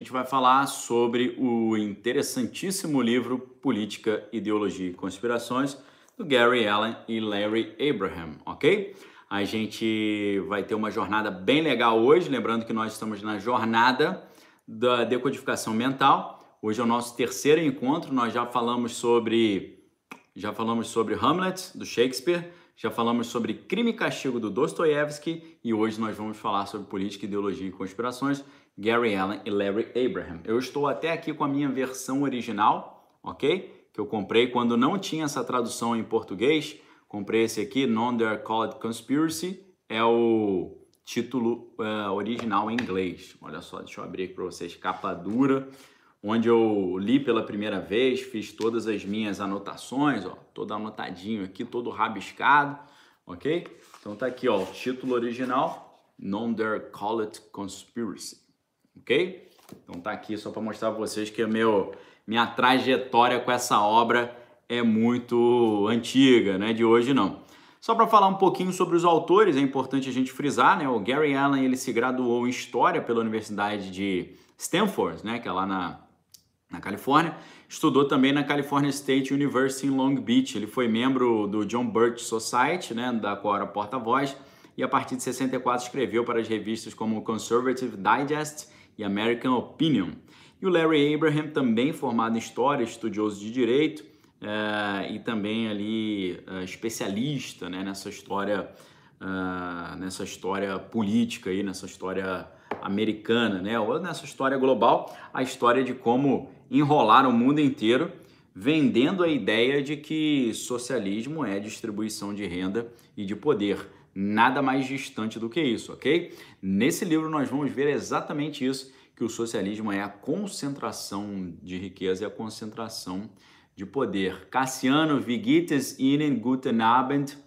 a gente vai falar sobre o interessantíssimo livro Política, Ideologia e Conspirações do Gary Allen e Larry Abraham, ok? A gente vai ter uma jornada bem legal hoje, lembrando que nós estamos na jornada da decodificação mental. Hoje é o nosso terceiro encontro, nós já falamos sobre já falamos sobre Hamlet do Shakespeare, já falamos sobre Crime e Castigo do Dostoiévski e hoje nós vamos falar sobre política, ideologia e conspirações Gary Allen e Larry Abraham. Eu estou até aqui com a minha versão original, ok? Que eu comprei quando não tinha essa tradução em português. Comprei esse aqui, Non-Dare Called Conspiracy. É o título uh, original em inglês. Olha só, deixa eu abrir aqui para vocês. Capa dura, onde eu li pela primeira vez, fiz todas as minhas anotações, ó, todo anotadinho aqui, todo rabiscado, ok? Então tá aqui, ó, o título original, Non-Dare Called Conspiracy ok? Então tá aqui só para mostrar para vocês que meu, minha trajetória com essa obra é muito antiga, né? De hoje não. Só para falar um pouquinho sobre os autores, é importante a gente frisar, né? O Gary Allen ele se graduou em História pela Universidade de Stanford, né? Que é lá na, na Califórnia. Estudou também na California State University em Long Beach. Ele foi membro do John Birch Society, né? Da qual era porta-voz. E a partir de 64 escreveu para as revistas como Conservative Digest e American Opinion. E o Larry Abraham, também formado em História, estudioso de Direito uh, e também ali uh, especialista né, nessa história uh, nessa história política aí, nessa história americana, né, ou nessa história global, a história de como enrolar o mundo inteiro vendendo a ideia de que socialismo é distribuição de renda e de poder nada mais distante do que isso, ok? Nesse livro nós vamos ver exatamente isso, que o socialismo é a concentração de riqueza e a concentração de poder. Cassiano, Vigites, Ihnen, Guten Abend.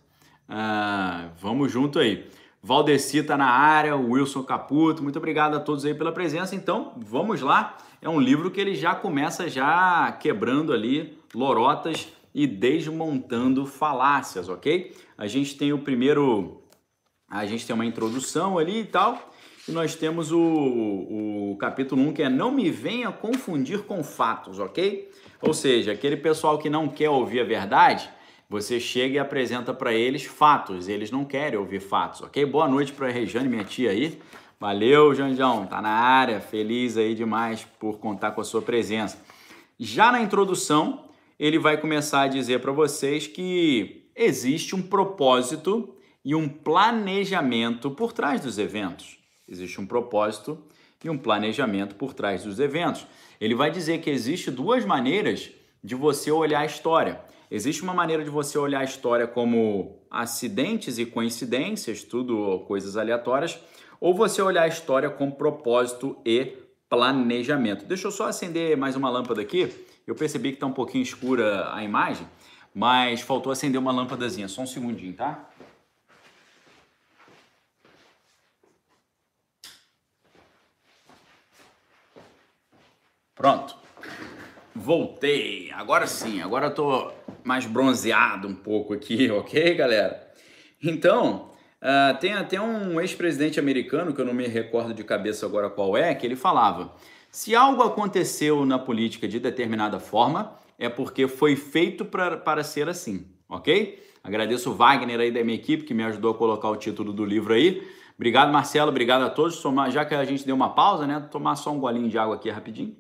Uh, vamos junto aí. Valdeci tá na área, Wilson Caputo, muito obrigado a todos aí pela presença. Então, vamos lá. É um livro que ele já começa já quebrando ali lorotas e desmontando falácias, ok? A gente tem o primeiro a gente tem uma introdução ali e tal, e nós temos o, o capítulo 1 que é Não me venha confundir com fatos, ok? Ou seja, aquele pessoal que não quer ouvir a verdade, você chega e apresenta para eles fatos, eles não querem ouvir fatos, ok? Boa noite para a Rejane, minha tia aí. Valeu, Janjão, tá na área, feliz aí demais por contar com a sua presença. Já na introdução, ele vai começar a dizer para vocês que existe um propósito e um planejamento por trás dos eventos. Existe um propósito e um planejamento por trás dos eventos. Ele vai dizer que existe duas maneiras de você olhar a história. Existe uma maneira de você olhar a história como acidentes e coincidências, tudo coisas aleatórias, ou você olhar a história com propósito e planejamento. Deixa eu só acender mais uma lâmpada aqui. Eu percebi que está um pouquinho escura a imagem, mas faltou acender uma lâmpadazinha. Só um segundinho, tá? Pronto. Voltei. Agora sim, agora eu tô mais bronzeado um pouco aqui, ok, galera? Então, uh, tem até um ex-presidente americano, que eu não me recordo de cabeça agora qual é, que ele falava: se algo aconteceu na política de determinada forma, é porque foi feito pra, para ser assim, ok? Agradeço o Wagner aí da minha equipe que me ajudou a colocar o título do livro aí. Obrigado, Marcelo. Obrigado a todos. Já que a gente deu uma pausa, né? Tomar só um golinho de água aqui rapidinho.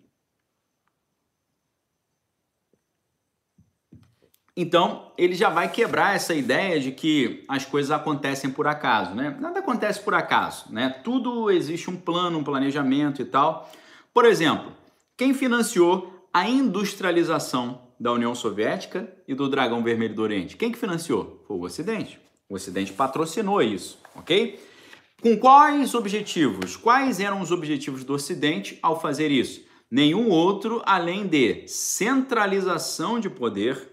Então, ele já vai quebrar essa ideia de que as coisas acontecem por acaso, né? Nada acontece por acaso, né? Tudo existe um plano, um planejamento e tal. Por exemplo, quem financiou a industrialização da União Soviética e do Dragão Vermelho do Oriente? Quem que financiou? Foi o Ocidente. O Ocidente patrocinou isso, ok? Com quais objetivos? Quais eram os objetivos do Ocidente ao fazer isso? Nenhum outro além de centralização de poder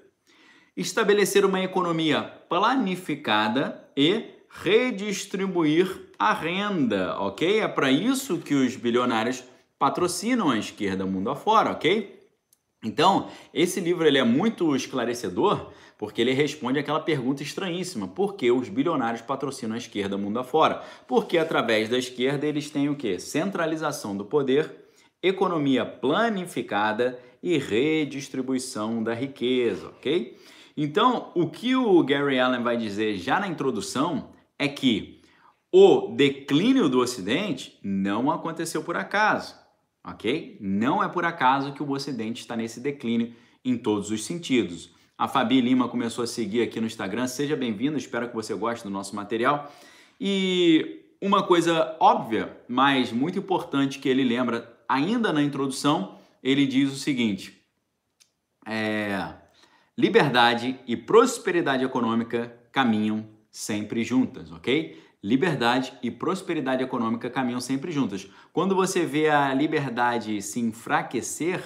estabelecer uma economia planificada e redistribuir a renda, ok? É para isso que os bilionários patrocinam a esquerda mundo afora, ok? Então, esse livro ele é muito esclarecedor porque ele responde aquela pergunta estranhíssima: por que os bilionários patrocinam a esquerda mundo afora? Porque através da esquerda eles têm o que? Centralização do poder economia planificada e redistribuição da riqueza, ok? Então, o que o Gary Allen vai dizer já na introdução é que o declínio do Ocidente não aconteceu por acaso, ok? Não é por acaso que o Ocidente está nesse declínio em todos os sentidos. A Fabi Lima começou a seguir aqui no Instagram. Seja bem-vindo, espero que você goste do nosso material. E uma coisa óbvia, mas muito importante que ele lembra ainda na introdução, ele diz o seguinte: é, liberdade e prosperidade econômica caminham sempre juntas, ok? Liberdade e prosperidade econômica caminham sempre juntas. Quando você vê a liberdade se enfraquecer,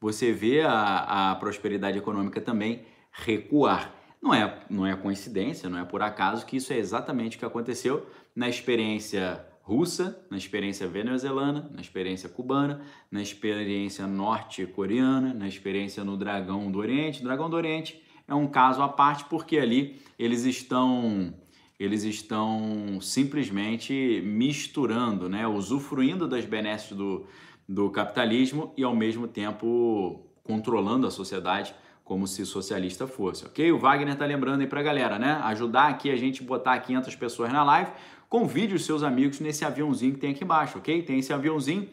você vê a, a prosperidade econômica também recuar. Não é, não é coincidência, não é por acaso que isso é exatamente o que aconteceu na experiência russa, na experiência venezuelana, na experiência cubana, na experiência norte-coreana, na experiência no Dragão do Oriente. O Dragão do Oriente é um caso à parte porque ali eles estão eles estão simplesmente misturando, né, usufruindo das benesses do, do capitalismo e ao mesmo tempo controlando a sociedade como se socialista fosse, ok? O Wagner tá lembrando aí pra galera, né? Ajudar aqui a gente botar 500 pessoas na live, convide os seus amigos nesse aviãozinho que tem aqui embaixo, ok? Tem esse aviãozinho,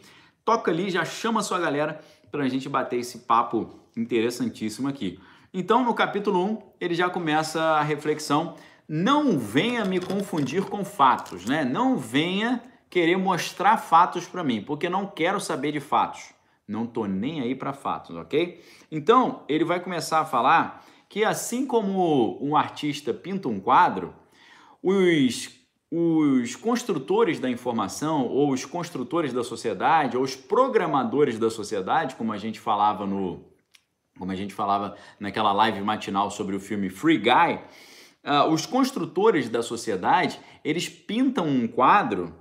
toca ali, já chama a sua galera pra gente bater esse papo interessantíssimo aqui. Então, no capítulo 1, ele já começa a reflexão, não venha me confundir com fatos, né? Não venha querer mostrar fatos para mim, porque não quero saber de fatos. Não tô nem aí para fatos, ok? Então, ele vai começar a falar que assim como um artista pinta um quadro, os, os construtores da informação, ou os construtores da sociedade, ou os programadores da sociedade, como a gente falava no. Como a gente falava naquela live matinal sobre o filme Free Guy, uh, os construtores da sociedade, eles pintam um quadro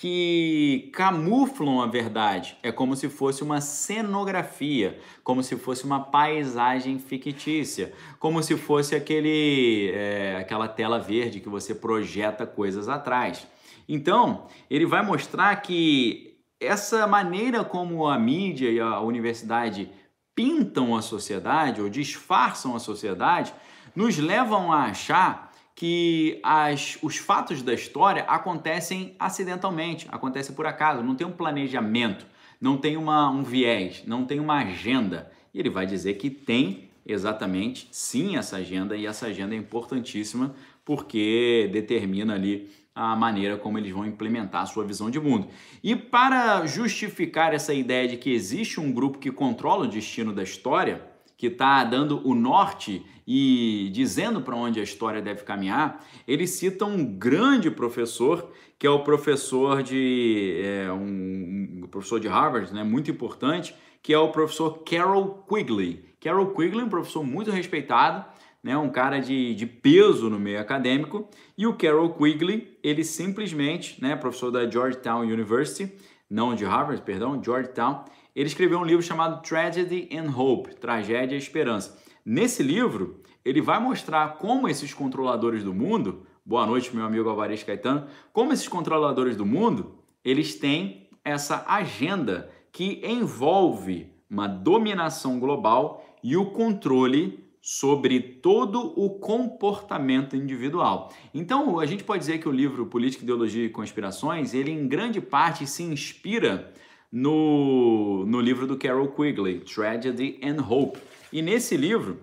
que camuflam a verdade. É como se fosse uma cenografia, como se fosse uma paisagem fictícia, como se fosse aquele, é, aquela tela verde que você projeta coisas atrás. Então, ele vai mostrar que essa maneira como a mídia e a universidade pintam a sociedade ou disfarçam a sociedade nos levam a achar que as, os fatos da história acontecem acidentalmente, acontecem por acaso, não tem um planejamento, não tem uma, um viés, não tem uma agenda. E ele vai dizer que tem exatamente sim essa agenda e essa agenda é importantíssima porque determina ali a maneira como eles vão implementar a sua visão de mundo. E para justificar essa ideia de que existe um grupo que controla o destino da história, que está dando o norte e dizendo para onde a história deve caminhar, ele cita um grande professor, que é o professor de é, um, um, professor de Harvard, né, muito importante, que é o professor Carol Quigley. Carol Quigley é um professor muito respeitado, né, um cara de, de peso no meio acadêmico, e o Carol Quigley, ele simplesmente, né, professor da Georgetown University, não de Harvard, perdão, Georgetown, ele escreveu um livro chamado Tragedy and Hope, Tragédia e Esperança. Nesse livro, ele vai mostrar como esses controladores do mundo, boa noite meu amigo Alvarez Caetano, como esses controladores do mundo, eles têm essa agenda que envolve uma dominação global e o controle sobre todo o comportamento individual. Então, a gente pode dizer que o livro Política, Ideologia e Conspirações, ele em grande parte se inspira no, no livro do Carol Quigley, Tragedy and Hope. E nesse livro,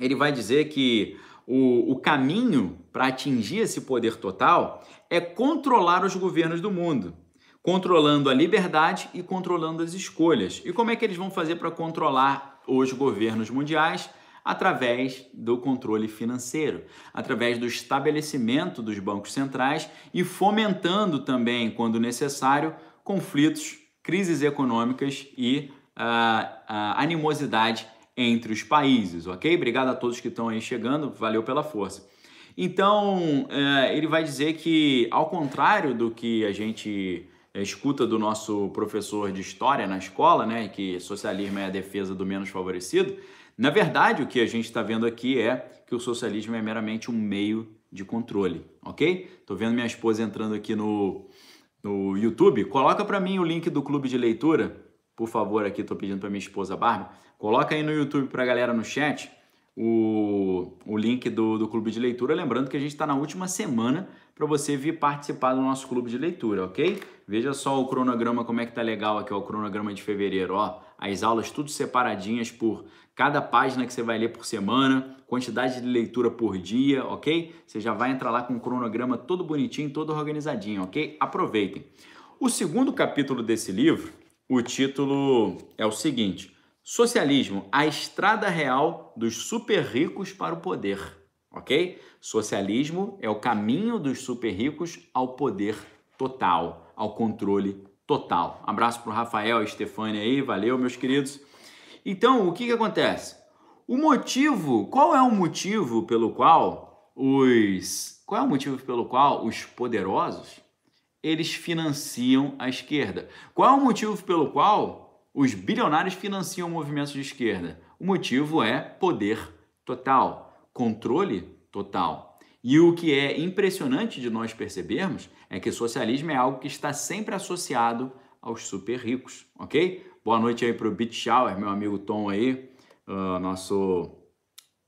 ele vai dizer que o, o caminho para atingir esse poder total é controlar os governos do mundo, controlando a liberdade e controlando as escolhas. E como é que eles vão fazer para controlar os governos mundiais? Através do controle financeiro, através do estabelecimento dos bancos centrais e fomentando também, quando necessário, conflitos crises econômicas e uh, uh, animosidade entre os países, ok? Obrigado a todos que estão aí chegando, valeu pela força. Então, uh, ele vai dizer que, ao contrário do que a gente eh, escuta do nosso professor de história na escola, né, que socialismo é a defesa do menos favorecido, na verdade, o que a gente está vendo aqui é que o socialismo é meramente um meio de controle, ok? Estou vendo minha esposa entrando aqui no, no YouTube, coloca para mim o link do clube de leitura por favor, aqui estou pedindo para minha esposa Bárbara, coloca aí no YouTube para a galera no chat o, o link do, do clube de leitura. Lembrando que a gente está na última semana para você vir participar do nosso clube de leitura, ok? Veja só o cronograma, como é que tá legal aqui, ó, o cronograma de fevereiro, ó. As aulas tudo separadinhas por cada página que você vai ler por semana, quantidade de leitura por dia, ok? Você já vai entrar lá com o cronograma todo bonitinho, todo organizadinho, ok? Aproveitem. O segundo capítulo desse livro, o título é o seguinte: Socialismo, a estrada real dos super ricos para o poder, ok? Socialismo é o caminho dos super ricos ao poder total, ao controle total. Abraço para o Rafael e Stefania aí, valeu, meus queridos. Então, o que, que acontece? O motivo, qual é o motivo pelo qual os. Qual é o motivo pelo qual os poderosos eles financiam a esquerda? Qual é o motivo pelo qual os bilionários financiam movimentos de esquerda? O motivo é poder total, controle total. E o que é impressionante de nós percebermos é que socialismo é algo que está sempre associado aos super ricos, ok? Boa noite aí para o Beat Shower, meu amigo Tom aí, uh, nosso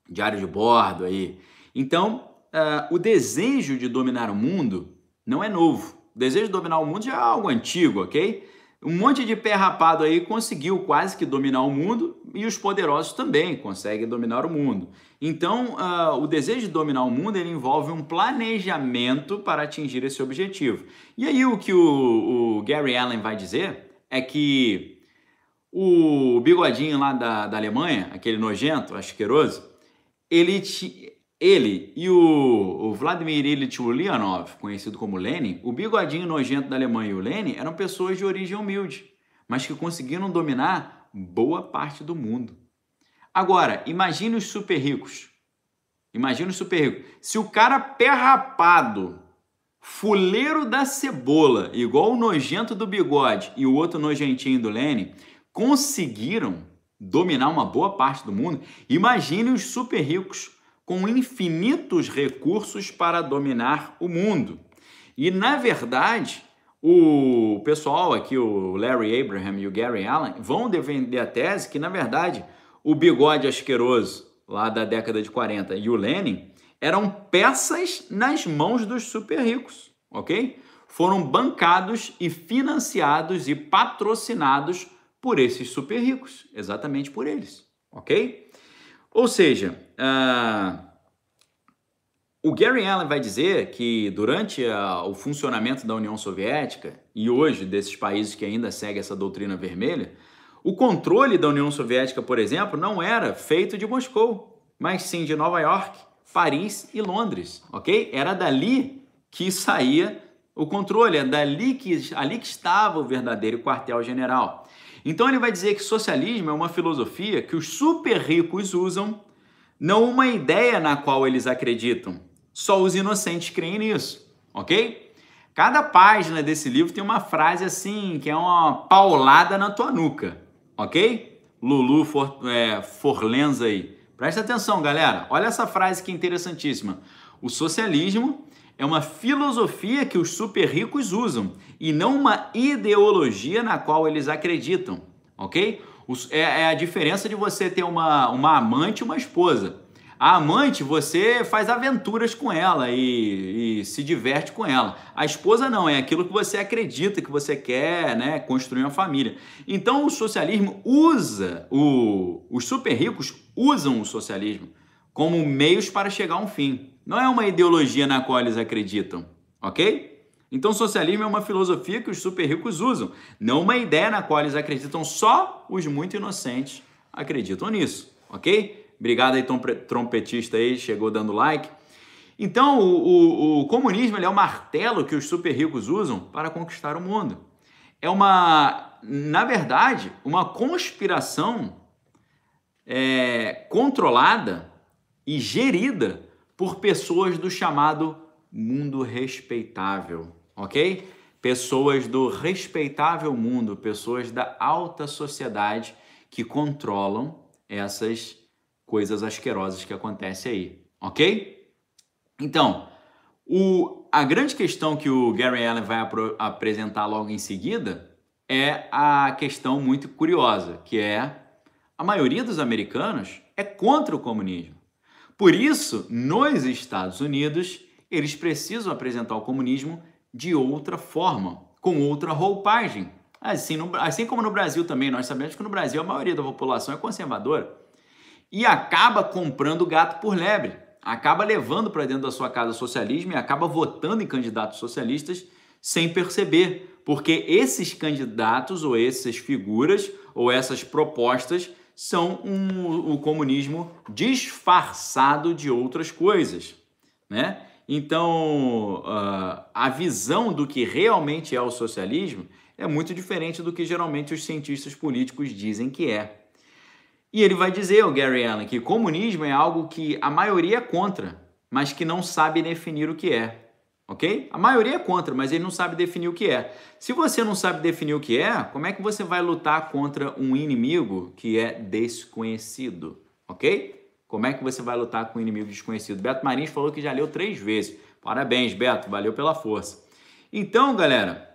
diário de bordo aí. Então, uh, o desejo de dominar o mundo não é novo. O desejo de dominar o mundo já é algo antigo, ok? Um monte de pé rapado aí conseguiu quase que dominar o mundo e os poderosos também conseguem dominar o mundo. Então, uh, o desejo de dominar o mundo ele envolve um planejamento para atingir esse objetivo. E aí o que o, o Gary Allen vai dizer é que o bigodinho lá da, da Alemanha, aquele nojento, asqueroso, ele, ele e o, o Vladimir Ilyich Ulyanov, conhecido como Lenin, o bigodinho nojento da Alemanha e o Lenin eram pessoas de origem humilde, mas que conseguiram dominar boa parte do mundo. Agora, imagine os super ricos. Imagine os super ricos. Se o cara pé rapado, fuleiro da cebola, igual o nojento do bigode e o outro nojentinho do Lenin, conseguiram dominar uma boa parte do mundo, imagine os super ricos com infinitos recursos para dominar o mundo. E na verdade, o pessoal aqui, o Larry Abraham e o Gary Allen, vão defender a tese que na verdade o bigode asqueroso lá da década de 40 e o Lenin eram peças nas mãos dos super ricos, ok? Foram bancados e financiados e patrocinados por esses super ricos, exatamente por eles, ok? Ou seja, uh, o Gary Allen vai dizer que durante a, o funcionamento da União Soviética e hoje desses países que ainda seguem essa doutrina vermelha, o controle da União Soviética, por exemplo, não era feito de Moscou, mas sim de Nova York, Paris e Londres, ok? Era dali que saía o controle, é dali que, ali que estava o verdadeiro quartel-general. Então ele vai dizer que socialismo é uma filosofia que os super ricos usam, não uma ideia na qual eles acreditam. Só os inocentes creem nisso, ok? Cada página desse livro tem uma frase assim, que é uma paulada na tua nuca, ok? Lulu For, é, Forlenza aí. Presta atenção, galera. Olha essa frase que interessantíssima. O socialismo é uma filosofia que os super ricos usam e não uma ideologia na qual eles acreditam, ok? É, é a diferença de você ter uma, uma amante e uma esposa. A amante, você faz aventuras com ela e, e, se diverte com ela. A esposa não, é aquilo que você acredita, que você quer né, construir uma família. Então o socialismo usa, o, os super ricos usam o socialismo como meios para chegar a um fim. Não é uma ideologia na qual eles acreditam, ok? Então, socialismo é uma filosofia que os super ricos usam, não uma ideia na qual eles acreditam. Só os muito inocentes acreditam nisso, ok? Obrigado aí, trompetista aí, chegou dando like. Então, o, o, o comunismo é o martelo que os super ricos usam para conquistar o mundo. É uma, na verdade, uma conspiração é, controlada e gerida por pessoas do chamado mundo respeitável, ok? Pessoas do respeitável mundo, pessoas da alta sociedade que controlam essas coisas asquerosas que acontecem aí, ok? Então, o, a grande questão que o Gary Allen vai ap apresentar logo em seguida é a questão muito curiosa, que é a maioria dos americanos é contra o comunismo. Por isso, nos Estados Unidos, eles precisam apresentar o comunismo de outra forma, com outra roupagem. Assim, no, assim como no Brasil também, nós sabemos que no Brasil a maioria da população é conservadora e acaba comprando gato por lebre, acaba levando para dentro da sua casa socialismo e acaba votando em candidatos socialistas sem perceber, porque esses candidatos ou essas figuras ou essas propostas são um, o comunismo disfarçado de outras coisas, né? Então, uh, a visão do que realmente é o socialismo é muito diferente do que geralmente os cientistas políticos dizem que é. E ele vai dizer, o Gary Allen, que comunismo é algo que a maioria é contra, mas que não sabe definir o que é ok? A maioria é contra, mas ele não sabe definir o que é. Se você não sabe definir o que é, como é que você vai lutar contra um inimigo que é desconhecido, ok? Como é que você vai lutar com um inimigo desconhecido? Beto Marins falou que já leu três vezes. Parabéns, Beto, valeu pela força. Então, galera,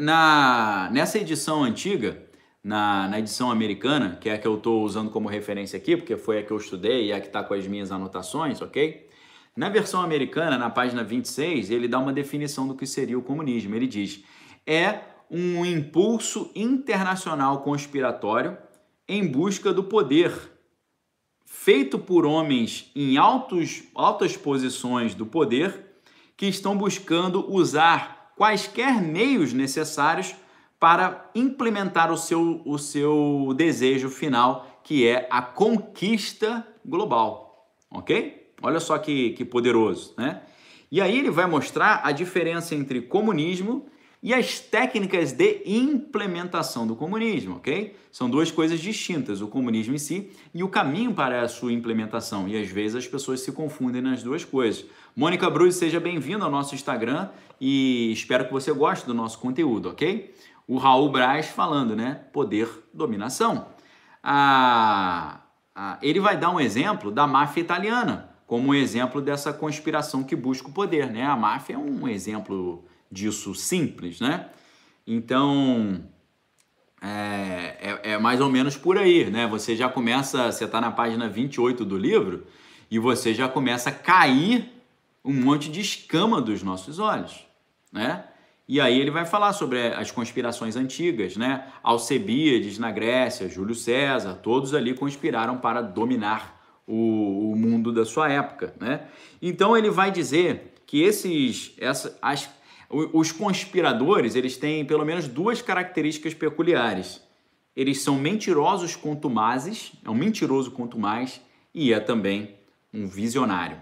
na, nessa edição antiga, na, na edição americana, que é a que eu estou usando como referência aqui, porque foi a que eu estudei e a que está com as minhas anotações, ok? Na versão americana, na página 26, ele dá uma definição do que seria o comunismo. Ele diz: é um impulso internacional conspiratório em busca do poder, feito por homens em altos, altas posições do poder que estão buscando usar quaisquer meios necessários para implementar o seu, o seu desejo final, que é a conquista global. Ok? Olha só que, que poderoso, né? E aí ele vai mostrar a diferença entre comunismo e as técnicas de implementação do comunismo, ok? São duas coisas distintas, o comunismo em si e o caminho para a sua implementação. E às vezes as pessoas se confundem nas duas coisas. Mônica Bruz, seja bem-vindo ao nosso Instagram e espero que você goste do nosso conteúdo, ok? O Raul Braz falando, né? Poder, dominação. Ah, ah, ele vai dar um exemplo da máfia italiana como um exemplo dessa conspiração que busca o poder, né? A máfia é um exemplo disso simples, né? Então, é, é, é, mais ou menos por aí, né? Você já começa, você está na página 28 do livro e você já começa a cair um monte de escama dos nossos olhos, né? E aí ele vai falar sobre as conspirações antigas, né? Alcebiades na Grécia, Júlio César, todos ali conspiraram para dominar o, o mundo da sua época, né? Então ele vai dizer que esses, essa, as, os conspiradores, eles têm pelo menos duas características peculiares. Eles são mentirosos contumazes, é um mentiroso contumaz e é também um visionário.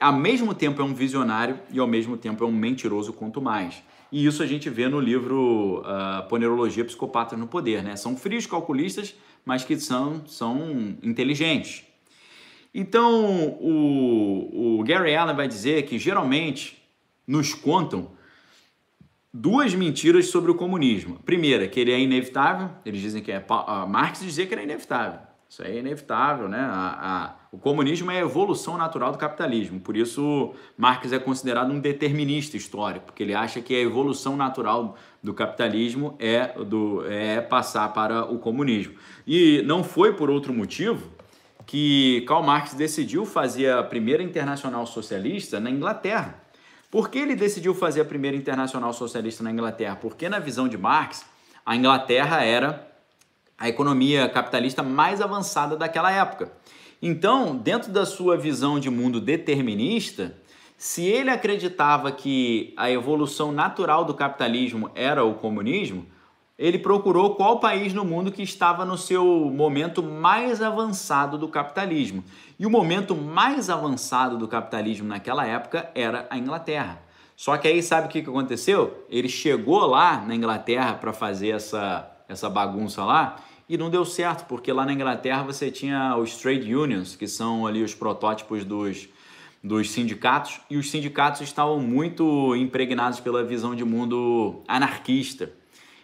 Ao mesmo tempo é um visionário e ao mesmo tempo é um mentiroso contumaz. E isso a gente vê no livro uh, Ponerologia Psicopatas no Poder, né? São frios calculistas, mas que são, são inteligentes. Então, o, o Gary Allen vai dizer que geralmente nos contam duas mentiras sobre o comunismo. Primeira, que ele é inevitável, eles dizem que é. Marx dizia que era inevitável. Isso é inevitável, né? A, a, o comunismo é a evolução natural do capitalismo, por isso Marx é considerado um determinista histórico, porque ele acha que a evolução natural do capitalismo é, do, é passar para o comunismo. E não foi por outro motivo que Karl Marx decidiu fazer a primeira internacional socialista na Inglaterra. Por que ele decidiu fazer a primeira internacional socialista na Inglaterra? Porque, na visão de Marx, a Inglaterra era a economia capitalista mais avançada daquela época. Então, dentro da sua visão de mundo determinista, se ele acreditava que a evolução natural do capitalismo era o comunismo, ele procurou qual país no mundo que estava no seu momento mais avançado do capitalismo. E o momento mais avançado do capitalismo naquela época era a Inglaterra. Só que aí sabe o que aconteceu? Ele chegou lá na Inglaterra para fazer essa, essa bagunça lá e não deu certo, porque lá na Inglaterra você tinha os trade unions, que são ali os protótipos dos, dos sindicatos, e os sindicatos estavam muito impregnados pela visão de mundo anarquista.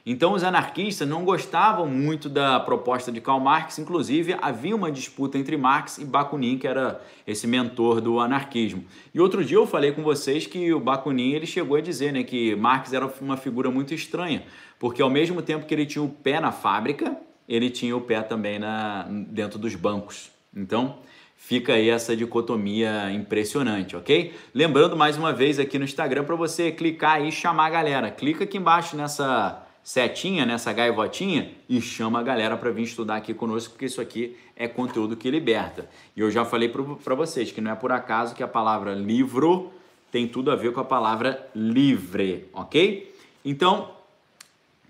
Então os anarquistas não gostavam muito da proposta de Karl Marx, inclusive havia uma disputa entre Marx e Bakunin, que era esse mentor do anarquismo. E outro dia eu falei com vocês que o Bakunin ele chegou a dizer né, que Marx era uma figura muito estranha, porque ao mesmo tempo que ele tinha o pé na fábrica, ele tinha o pé também na, dentro dos bancos. Então, fica aí essa dicotomia impressionante, ok? Lembrando mais uma vez aqui no Instagram para você clicar e chamar a galera. Clica aqui embaixo nessa setinha, nessa gaivotinha e chama a galera para vir estudar aqui conosco, porque isso aqui é conteúdo que liberta. E eu já falei para vocês que não é por acaso que a palavra livro tem tudo a ver com a palavra livre, ok? Então,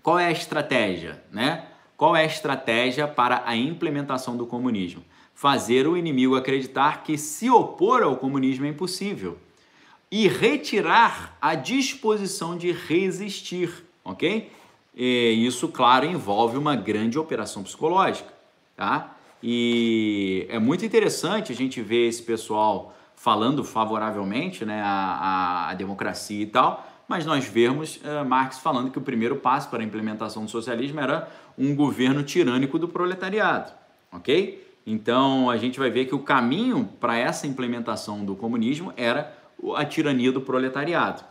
qual é a estratégia, né? Qual é a estratégia para a implementação do comunismo? Fazer o inimigo acreditar que se opor ao comunismo é impossível e retirar a disposição de resistir, ok? E isso, claro, envolve uma grande operação psicológica, tá? E é muito interessante a gente ver esse pessoal falando favoravelmente né, a, a, a democracia e tal, mas nós vemos uh, Marx falando que o primeiro passo para a implementação do socialismo era um governo tirânico do proletariado, ok? Então a gente vai ver que o caminho para essa implementação do comunismo era a tirania do proletariado.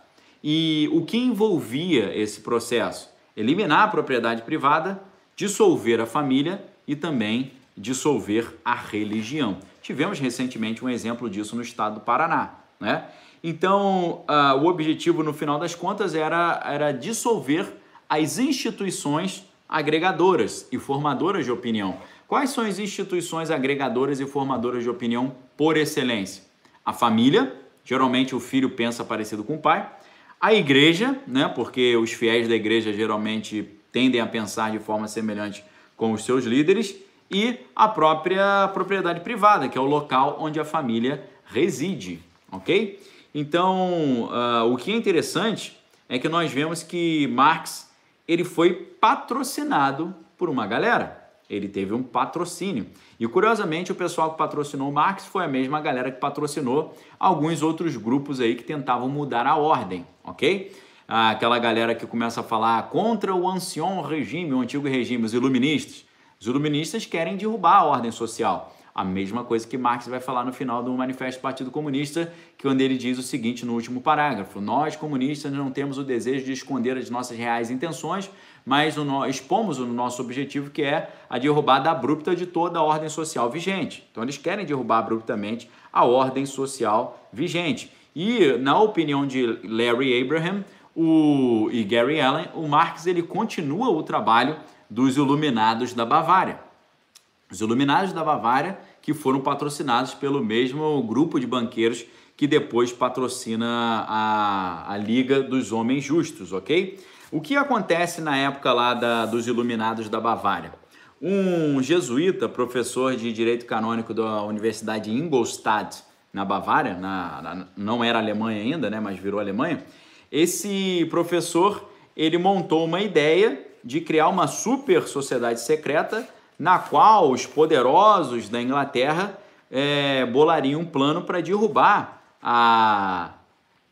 E o que envolvia esse processo? Eliminar a propriedade privada, dissolver a família e também dissolver a religião. Tivemos recentemente um exemplo disso no estado do Paraná, né? Então, uh, o objetivo no final das contas era, era dissolver as instituições agregadoras e formadoras de opinião. Quais são as instituições agregadoras e formadoras de opinião por excelência? A família, geralmente o filho pensa parecido com o pai, a igreja, né, porque os fiéis da igreja geralmente tendem a pensar de forma semelhante com os seus líderes, e a própria propriedade privada, que é o local onde a família reside, ok? Então, uh, o que é interessante é que nós vemos que Marx ele foi patrocinado por uma galera ele teve um patrocínio. E curiosamente, o pessoal que patrocinou o Marx foi a mesma galera que patrocinou alguns outros grupos aí que tentavam mudar a ordem, ok? Aquela galera que começa a falar contra o ancien regime, o antigo regime, os iluministas. Os iluministas querem derrubar a ordem social. A mesma coisa que Marx vai falar no final do Manifesto do Partido Comunista, que quando ele diz o seguinte no último parágrafo: Nós, comunistas, não temos o desejo de esconder as nossas reais intenções, mas expomos o nosso objetivo, que é a derrubada abrupta de toda a ordem social vigente. Então, eles querem derrubar abruptamente a ordem social vigente. E, na opinião de Larry Abraham o, e Gary Allen, o Marx ele continua o trabalho dos Iluminados da Bavária. Os Iluminados da Bavária que foram patrocinados pelo mesmo grupo de banqueiros que depois patrocina a, a Liga dos Homens Justos, ok? O que acontece na época lá da, dos Iluminados da Bavária? Um jesuíta, professor de Direito Canônico da Universidade de Ingolstadt, na Bavária, na, na, não era Alemanha ainda, né, mas virou Alemanha, esse professor ele montou uma ideia de criar uma super sociedade secreta na qual os poderosos da Inglaterra é, bolariam um plano para derrubar a,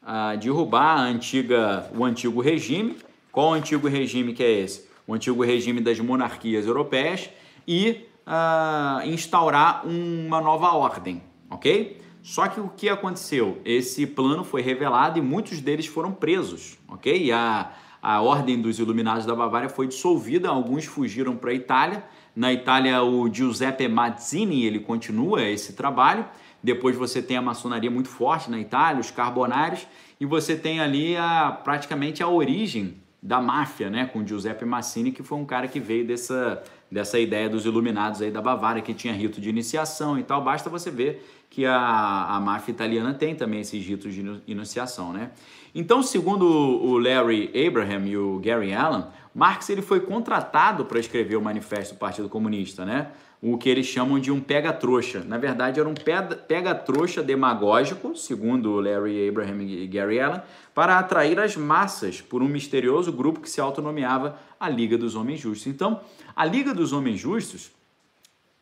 a derrubar a antiga, o antigo regime qual o antigo regime que é esse? O antigo regime das monarquias europeias e uh, instaurar uma nova ordem, ok? Só que o que aconteceu? Esse plano foi revelado e muitos deles foram presos, ok? E a, a Ordem dos Iluminados da Bavária foi dissolvida, alguns fugiram para a Itália. Na Itália, o Giuseppe Mazzini ele continua esse trabalho. Depois você tem a maçonaria muito forte na Itália, os carbonários, e você tem ali a, praticamente a origem da máfia, né, com Giuseppe Massini, que foi um cara que veio dessa, dessa ideia dos iluminados aí da Bavária, que tinha rito de iniciação e tal. Basta você ver que a, a máfia italiana tem também esses ritos de iniciação, né? Então, segundo o Larry Abraham e o Gary Allen, Marx ele foi contratado para escrever o Manifesto do Partido Comunista, né? O que eles chamam de um pega-trouxa. Na verdade, era um pega-trouxa demagógico, segundo Larry Abraham e Gary Allen, para atrair as massas por um misterioso grupo que se autonomeava a Liga dos Homens Justos. Então, a Liga dos Homens Justos,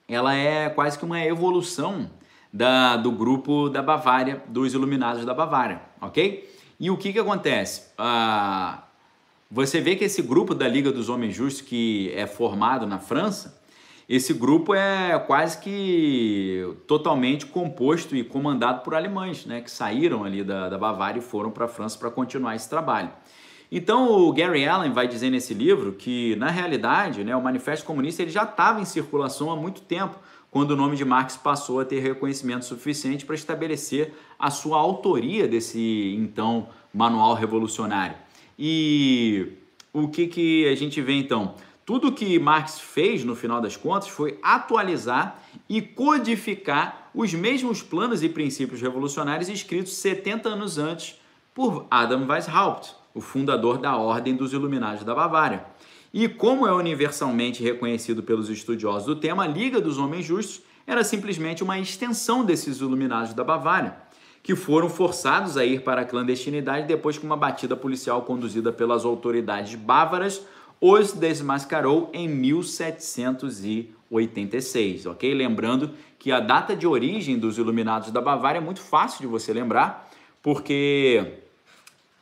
ela é quase que uma evolução da, do grupo da Bavária, dos Iluminados da Bavária, ok? E o que, que acontece? Ah, você vê que esse grupo da Liga dos Homens Justos que é formado na França, esse grupo é quase que totalmente composto e comandado por alemães, né, que saíram ali da, da Bavária e foram para a França para continuar esse trabalho. Então o Gary Allen vai dizer nesse livro que na realidade, né, o Manifesto Comunista ele já estava em circulação há muito tempo, quando o nome de Marx passou a ter reconhecimento suficiente para estabelecer a sua autoria desse então manual revolucionário. E o que, que a gente vê então? Tudo que Marx fez, no final das contas, foi atualizar e codificar os mesmos planos e princípios revolucionários escritos 70 anos antes por Adam Weishaupt, o fundador da Ordem dos Iluminados da Bavária. E como é universalmente reconhecido pelos estudiosos do tema, a Liga dos Homens Justos era simplesmente uma extensão desses Iluminados da Bavária, que foram forçados a ir para a clandestinidade depois que uma batida policial conduzida pelas autoridades bávaras os desmascarou em 1786, ok? Lembrando que a data de origem dos Iluminados da Bavária é muito fácil de você lembrar, porque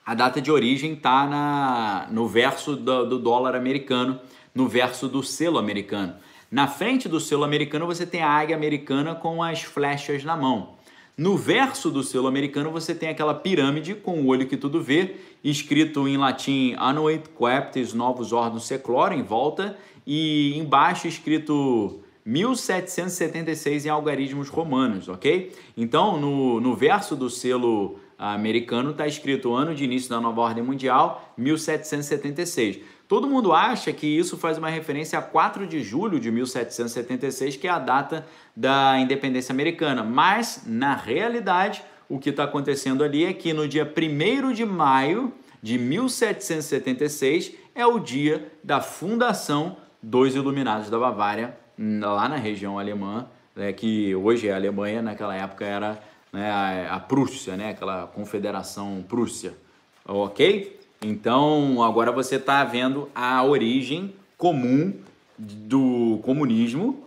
a data de origem está no verso do, do dólar americano, no verso do selo americano. Na frente do selo americano você tem a águia americana com as flechas na mão. No verso do selo americano você tem aquela pirâmide com o olho que tudo vê, escrito em latim Annuit Queptis Novus Ordens Seclora em volta e embaixo escrito 1776 em algarismos romanos, ok? Então no, no verso do selo americano está escrito ano de início da nova ordem mundial, 1776. Todo mundo acha que isso faz uma referência a 4 de julho de 1776, que é a data da independência americana. Mas, na realidade, o que está acontecendo ali é que no dia 1 de maio de 1776 é o dia da fundação dos Iluminados da Bavária, lá na região alemã, né, que hoje é a Alemanha, naquela época era né, a, Prússia, né, aquela confederação Prússia. Ok? Então, agora você está vendo a origem comum do comunismo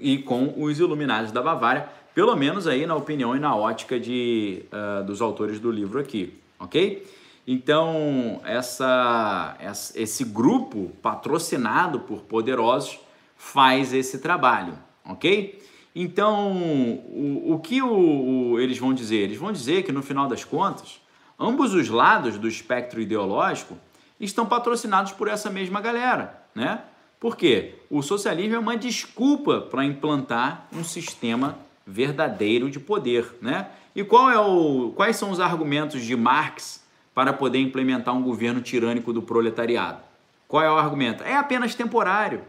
e com os iluminados da Bavária, pelo menos aí na opinião e na ótica de, uh, dos autores do livro aqui, ok? Então, essa, esse grupo patrocinado por poderosos faz esse trabalho, ok? Então, o, o que o, o, eles vão dizer? Eles vão dizer que no final das contas, Ambos os lados do espectro ideológico estão patrocinados por essa mesma galera, né? Por quê? O socialismo é uma desculpa para implantar um sistema verdadeiro de poder, né? E qual é o, quais são os argumentos de Marx para poder implementar um governo tirânico do proletariado? Qual é o argumento? É apenas temporário.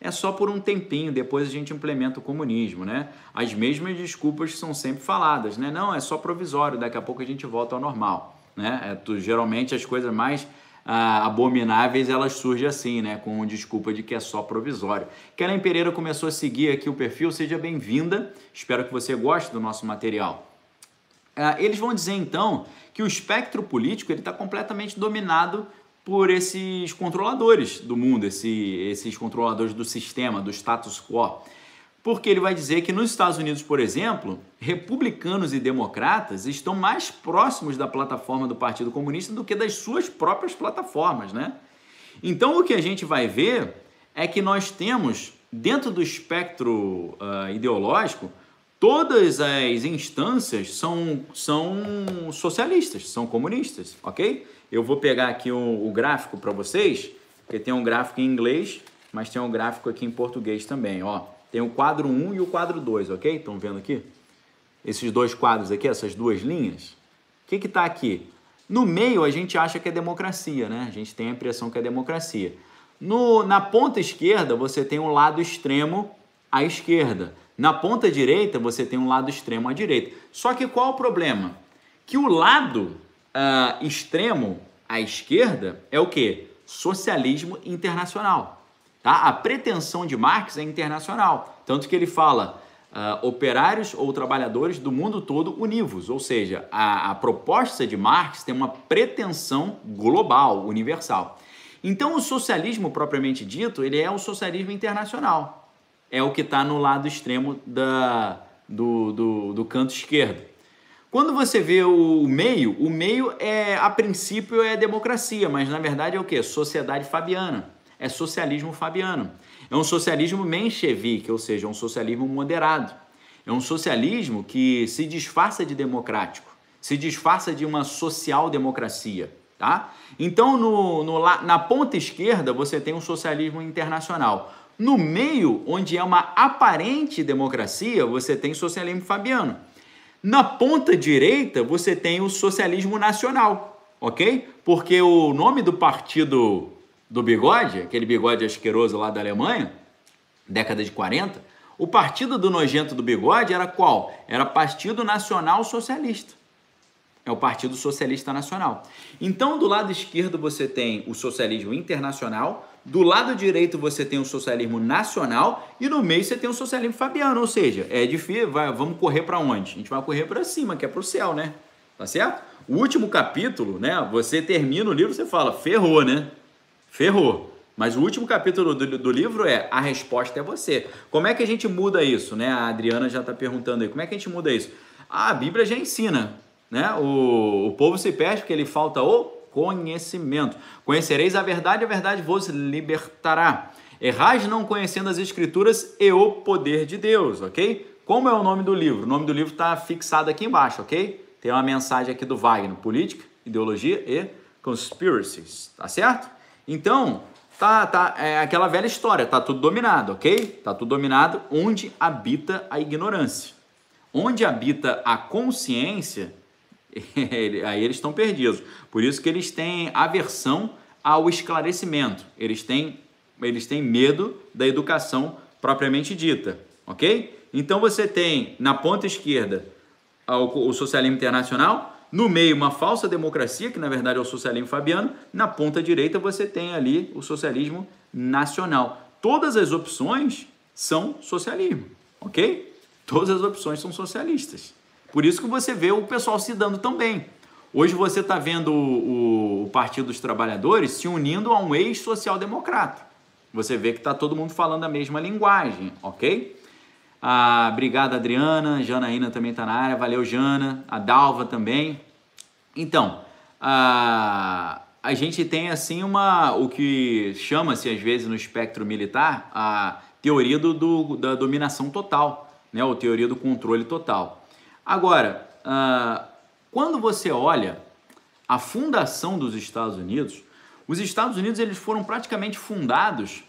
É só por um tempinho, depois a gente implementa o comunismo, né? As mesmas desculpas são sempre faladas, né? Não, é só provisório, daqui a pouco a gente volta ao normal né? É, tu, geralmente as coisas mais ah, abomináveis elas surgem assim, né? Com desculpa de que é só provisório. Kellen Pereira começou a seguir aqui o perfil, seja bem-vinda. Espero que você goste do nosso material. Ah, eles vão dizer então que o espectro político ele está completamente dominado por esses controladores do mundo, esse, esses controladores do sistema, do status quo porque ele vai dizer que nos Estados Unidos, por exemplo, republicanos e democratas estão mais próximos da plataforma do Partido Comunista do que das suas próprias plataformas, né? Então o que a gente vai ver é que nós temos dentro do espectro uh, ideológico todas as instâncias são, são socialistas, são comunistas, ok? Eu vou pegar aqui o, o gráfico para vocês, porque tem um gráfico em inglês, mas tem um gráfico aqui em português também, ó. Tem o quadro 1 e o quadro 2, ok? Estão vendo aqui? Esses dois quadros aqui, essas duas linhas. O que está aqui? No meio a gente acha que é democracia, né? A gente tem a impressão que é democracia. No, na ponta esquerda você tem um lado extremo à esquerda. Na ponta direita você tem um lado extremo à direita. Só que qual o problema? Que o lado uh, extremo à esquerda é o que? Socialismo internacional. Tá? A pretensão de Marx é internacional, tanto que ele fala uh, operários ou trabalhadores do mundo todo univos, ou seja, a, a proposta de Marx tem uma pretensão global, universal. Então, o socialismo propriamente dito, ele é o socialismo internacional. É o que está no lado extremo da, do, do, do canto esquerdo. Quando você vê o meio, o meio é a princípio é democracia, mas na verdade é o que? Sociedade fabiana. É socialismo fabiano. É um socialismo menchevique, ou seja, é um socialismo moderado. É um socialismo que se disfarça de democrático, se disfarça de uma social-democracia. Tá? Então, no, no, na ponta esquerda, você tem um socialismo internacional. No meio, onde é uma aparente democracia, você tem socialismo fabiano. Na ponta direita, você tem o socialismo nacional, ok? Porque o nome do partido do bigode, aquele bigode asqueroso lá da Alemanha, década de 40, o partido do nojento do bigode era qual? Era Partido Nacional Socialista. É o Partido Socialista Nacional. Então, do lado esquerdo você tem o socialismo internacional, do lado direito você tem o socialismo nacional e no meio você tem o socialismo fabiano, ou seja, é difícil, vai, vamos correr para onde? A gente vai correr para cima, que é para o céu, né? Tá certo? O último capítulo, né? Você termina o livro, você fala, ferrou, né? Ferrou. Mas o último capítulo do, do, livro é a resposta é você. Como é que a gente muda isso, né? A Adriana já está perguntando aí. Como é que a gente muda isso? Ah, a Bíblia já ensina, né? O, o povo se perde porque ele falta o conhecimento. Conhecereis a verdade, a verdade vos libertará. Errais não conhecendo as escrituras e o poder de Deus, ok? Como é o nome do livro? O nome do livro está fixado aqui embaixo, ok? Tem uma mensagem aqui do Wagner: Política, Ideologia e Conspiracies, tá certo? Então, tá, tá, é aquela velha história, tá tudo dominado, ok? Tá tudo dominado onde habita a ignorância. Onde habita a consciência, aí eles estão perdidos. Por isso que eles têm aversão ao esclarecimento. Eles têm, eles têm medo da educação propriamente dita, ok? Então você tem na ponta esquerda o socialismo internacional, no meio, uma falsa democracia, que na verdade é o socialismo fabiano. Na ponta direita, você tem ali o socialismo nacional. Todas as opções são socialismo, ok? Todas as opções são socialistas. Por isso que você vê o pessoal se dando tão bem. Hoje você está vendo o, o, Partido dos Trabalhadores se unindo a um ex-social-democrata. Você vê que está todo mundo falando a mesma linguagem, ok? A Brigada Adriana, Janaína também está na área, valeu Jana, a Dalva também. Então, a, a gente tem assim uma, o que chama-se às vezes no espectro militar, a teoria do, do, da dominação total, né? ou teoria do controle total. Agora, quando você olha a fundação dos Estados Unidos, os Estados Unidos eles foram praticamente fundados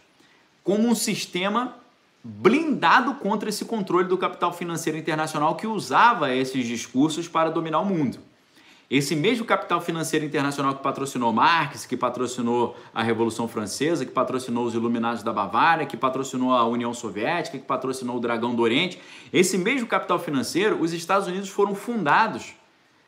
como um sistema blindado contra esse controle do capital financeiro internacional que usava esses discursos para dominar o mundo. Esse mesmo capital financeiro internacional que patrocinou Marx, que patrocinou a Revolução Francesa, que patrocinou os Iluminados da Bavária, que patrocinou a União Soviética, que patrocinou o Dragão do Oriente, esse mesmo capital financeiro, os Estados Unidos foram fundados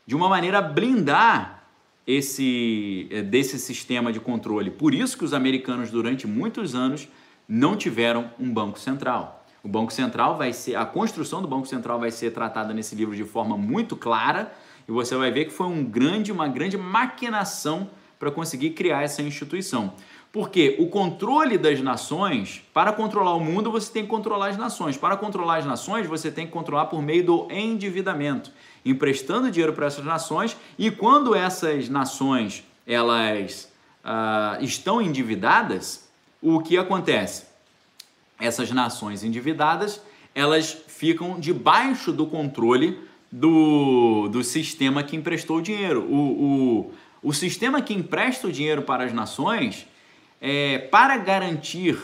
de uma maneira a blindar esse eh, desse sistema de controle. Por isso que os americanos durante muitos anos não tiveram um banco central. O Banco Central vai ser, a construção do Banco Central vai ser tratada nesse livro de forma muito clara e você vai ver que foi um grande, uma grande maquinação para conseguir criar essa instituição. Porque o controle das nações, para controlar o mundo, você tem que controlar as nações. Para controlar as nações, você tem que controlar por meio do endividamento, emprestando dinheiro para essas nações. E quando essas nações elas uh, estão endividadas, o que acontece? Essas nações endividadas, elas ficam debaixo do controle do, do sistema que emprestou o dinheiro. O, o, o sistema que empresta o dinheiro para as nações, é, para garantir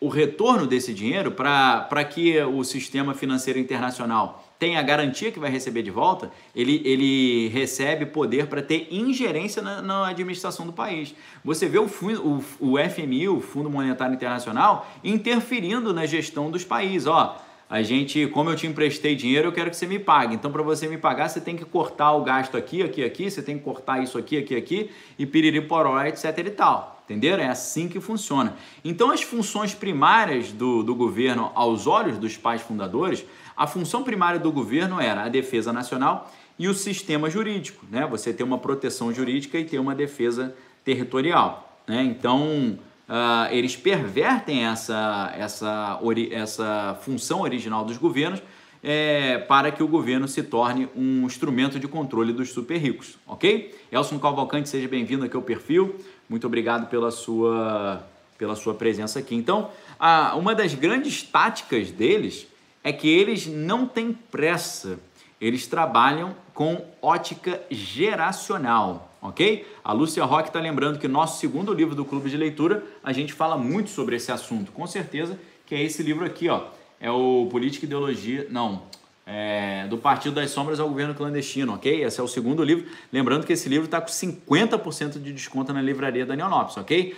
o retorno desse dinheiro, para que o sistema financeiro internacional tem a garantia que vai receber de volta, ele, ele recebe poder para ter ingerência na, na, administração do país. Você vê o, o, o FMI, o Fundo Monetário Internacional, interferindo na gestão dos países. Ó, a gente, como eu te emprestei dinheiro, eu quero que você me pague. Então, para você me pagar, você tem que cortar o gasto aqui, aqui, aqui, você tem que cortar isso aqui, aqui, aqui, e piriri poró, etc e tal. Entenderam? É assim que funciona. Então, as funções primárias do, do governo, aos olhos dos pais fundadores, a função primária do governo era a defesa nacional e o sistema jurídico, né? Você ter uma proteção jurídica e ter uma defesa territorial, né? Então, uh, eles pervertem essa, essa, essa função original dos governos é, para que o governo se torne um instrumento de controle dos super ricos, ok? Elson Cavalcante, seja bem-vindo aqui ao perfil. Muito obrigado pela sua, pela sua presença aqui. Então, a, uma das grandes táticas deles é que eles não têm pressa, eles trabalham com ótica geracional, ok? A Lúcia Roque está lembrando que nosso segundo livro do Clube de Leitura, a gente fala muito sobre esse assunto, com certeza, que é esse livro aqui, ó. É o Política e Ideologia, não, é, do Partido das Sombras ao Governo Clandestino, ok? Esse é o segundo livro. Lembrando que esse livro está com 50% de desconto na livraria Daniel Lopes, ok?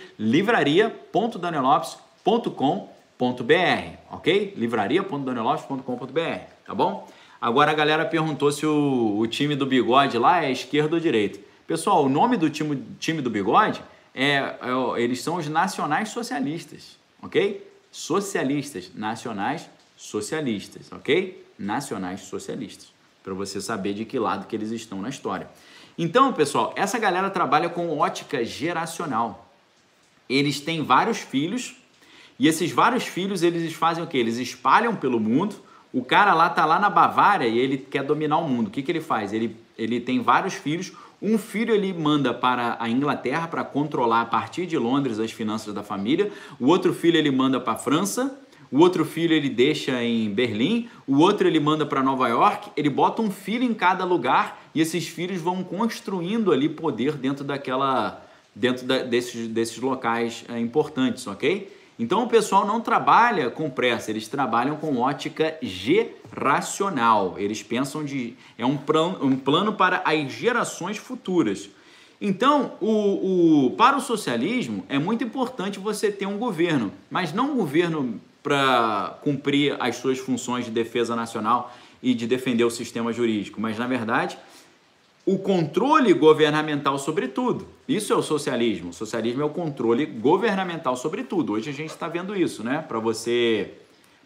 livraria.danielopes.com.br, ok? livraria.danielopes.com.br, tá bom? Agora a galera perguntou se o, o, time do bigode lá é esquerdo ou direito. Pessoal, o nome do time, time do bigode é, é eles são os nacionais socialistas, ok? Socialistas, nacionais socialistas, ok? Nacionais socialistas, para você saber de que lado que eles estão na história. Então, pessoal, essa galera trabalha com ótica geracional. Eles têm vários filhos e esses vários filhos eles fazem o que? Eles espalham pelo mundo o cara lá tá lá na Bavária e ele quer dominar o mundo. O que, que ele faz? Ele, ele tem vários filhos. Um filho ele manda para a Inglaterra para controlar a partir de Londres as finanças da família. O outro filho ele manda para a França. O outro filho ele deixa em Berlim. O outro ele manda para Nova York. Ele bota um filho em cada lugar e esses filhos vão construindo ali poder dentro daquela dentro da, desses, desses locais é, importantes, ok? Então o pessoal não trabalha com pressa, eles trabalham com ótica geracional. Eles pensam de é um plano, um plano para as gerações futuras. Então, o, o, para o socialismo é muito importante você ter um governo, mas não um governo para cumprir as suas funções de defesa nacional e de defender o sistema jurídico, mas na verdade o controle governamental sobre tudo. Isso é o socialismo. O socialismo é o controle governamental sobre tudo. Hoje a gente está vendo isso, né? Para você,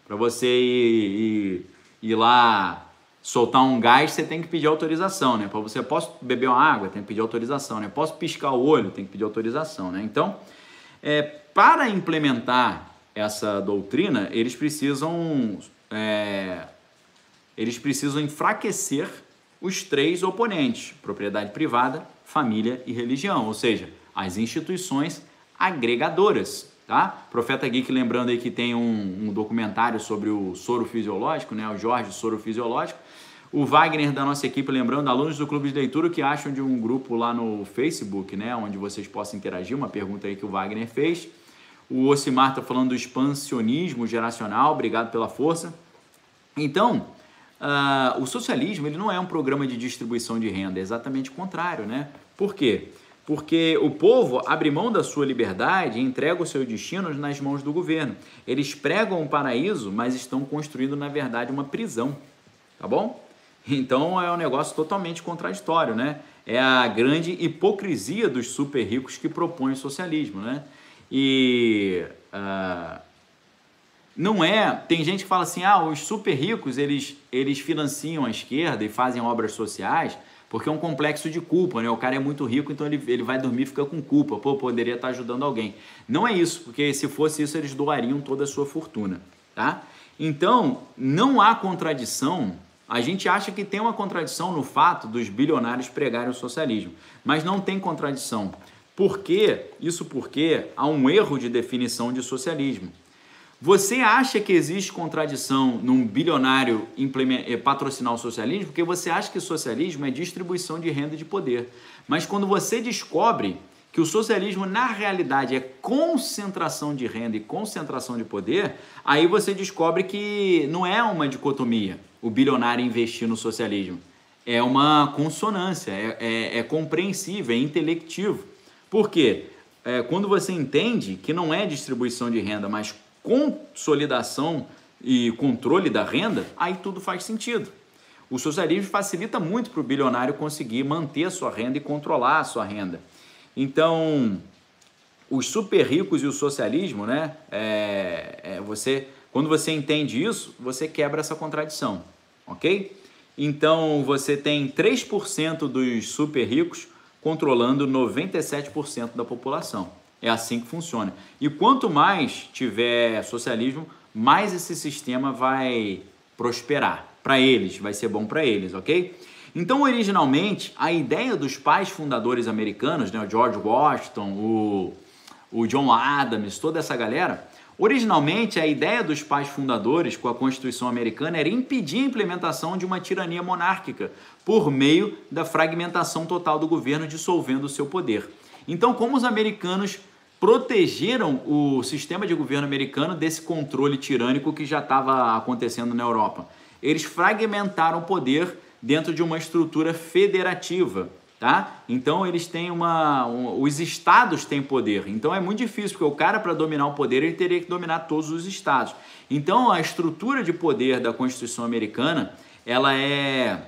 para você ir, ir, ir, lá soltar um gás, você tem que pedir autorização, né? Para você posso beber uma água, tem que pedir autorização, né? Posso piscar o olho, tem que pedir autorização, né? Então, é, para implementar essa doutrina, eles precisam é, eles precisam enfraquecer os três oponentes: propriedade privada, família e religião, ou seja, as instituições agregadoras. Tá? Profeta Geek lembrando aí que tem um, um documentário sobre o soro fisiológico, né? o Jorge Soro Fisiológico. O Wagner da nossa equipe lembrando, alunos do Clube de Leitura, que acham de um grupo lá no Facebook, né? onde vocês possam interagir, uma pergunta aí que o Wagner fez. O Osimar está falando do expansionismo geracional, obrigado pela força. Então, Uh, o socialismo ele não é um programa de distribuição de renda, é exatamente o contrário, né? Por quê? Porque o povo abre mão da sua liberdade e entrega o seu destino nas mãos do governo. Eles pregam um paraíso, mas estão construindo, na verdade, uma prisão. Tá bom? Então é um negócio totalmente contraditório, né? É a grande hipocrisia dos super ricos que propõem o socialismo, né? E uh, não é. Tem gente que fala assim: ah, os super ricos eles, eles financiam a esquerda e fazem obras sociais porque é um complexo de culpa, né? O cara é muito rico, então ele, ele vai dormir e fica com culpa. Pô, poderia estar ajudando alguém. Não é isso, porque se fosse isso, eles doariam toda a sua fortuna, tá? Então, não há contradição. A gente acha que tem uma contradição no fato dos bilionários pregarem o socialismo, mas não tem contradição. Por quê? Isso porque há um erro de definição de socialismo. Você acha que existe contradição num bilionário eh, patrocinar o socialismo? Porque você acha que socialismo é distribuição de renda e de poder. Mas quando você descobre que o socialismo na realidade é concentração de renda e concentração de poder, aí você descobre que não é uma dicotomia o bilionário investir no socialismo. É uma consonância, é, é, é compreensível, é intelectivo. Por quê? É, quando você entende que não é distribuição de renda, mas consolidação e controle da renda, aí tudo faz sentido. O socialismo facilita muito para o bilionário conseguir manter a sua renda e controlar a sua renda. Então, os super ricos e o socialismo, né? É, é, você, quando você entende isso, você quebra essa contradição, ok? Então, você tem 3% dos super ricos controlando 97% da população. É assim que funciona. E quanto mais tiver socialismo, mais esse sistema vai prosperar. para eles, vai ser bom para eles, ok? Então, originalmente, a ideia dos pais fundadores americanos, né, o George Washington, o, o John Adams, toda essa galera, originalmente a ideia dos pais fundadores com a Constituição americana era impedir a implementação de uma tirania monárquica por meio da fragmentação total do governo, dissolvendo o seu poder. Então, como os americanos protegeram o sistema de governo americano desse controle tirânico que já estava acontecendo na Europa? Eles fragmentaram o poder dentro de uma estrutura federativa, tá? Então eles têm uma, um, os estados têm poder. Então é muito difícil porque o cara para dominar o poder ele teria que dominar todos os estados. Então a estrutura de poder da Constituição americana ela é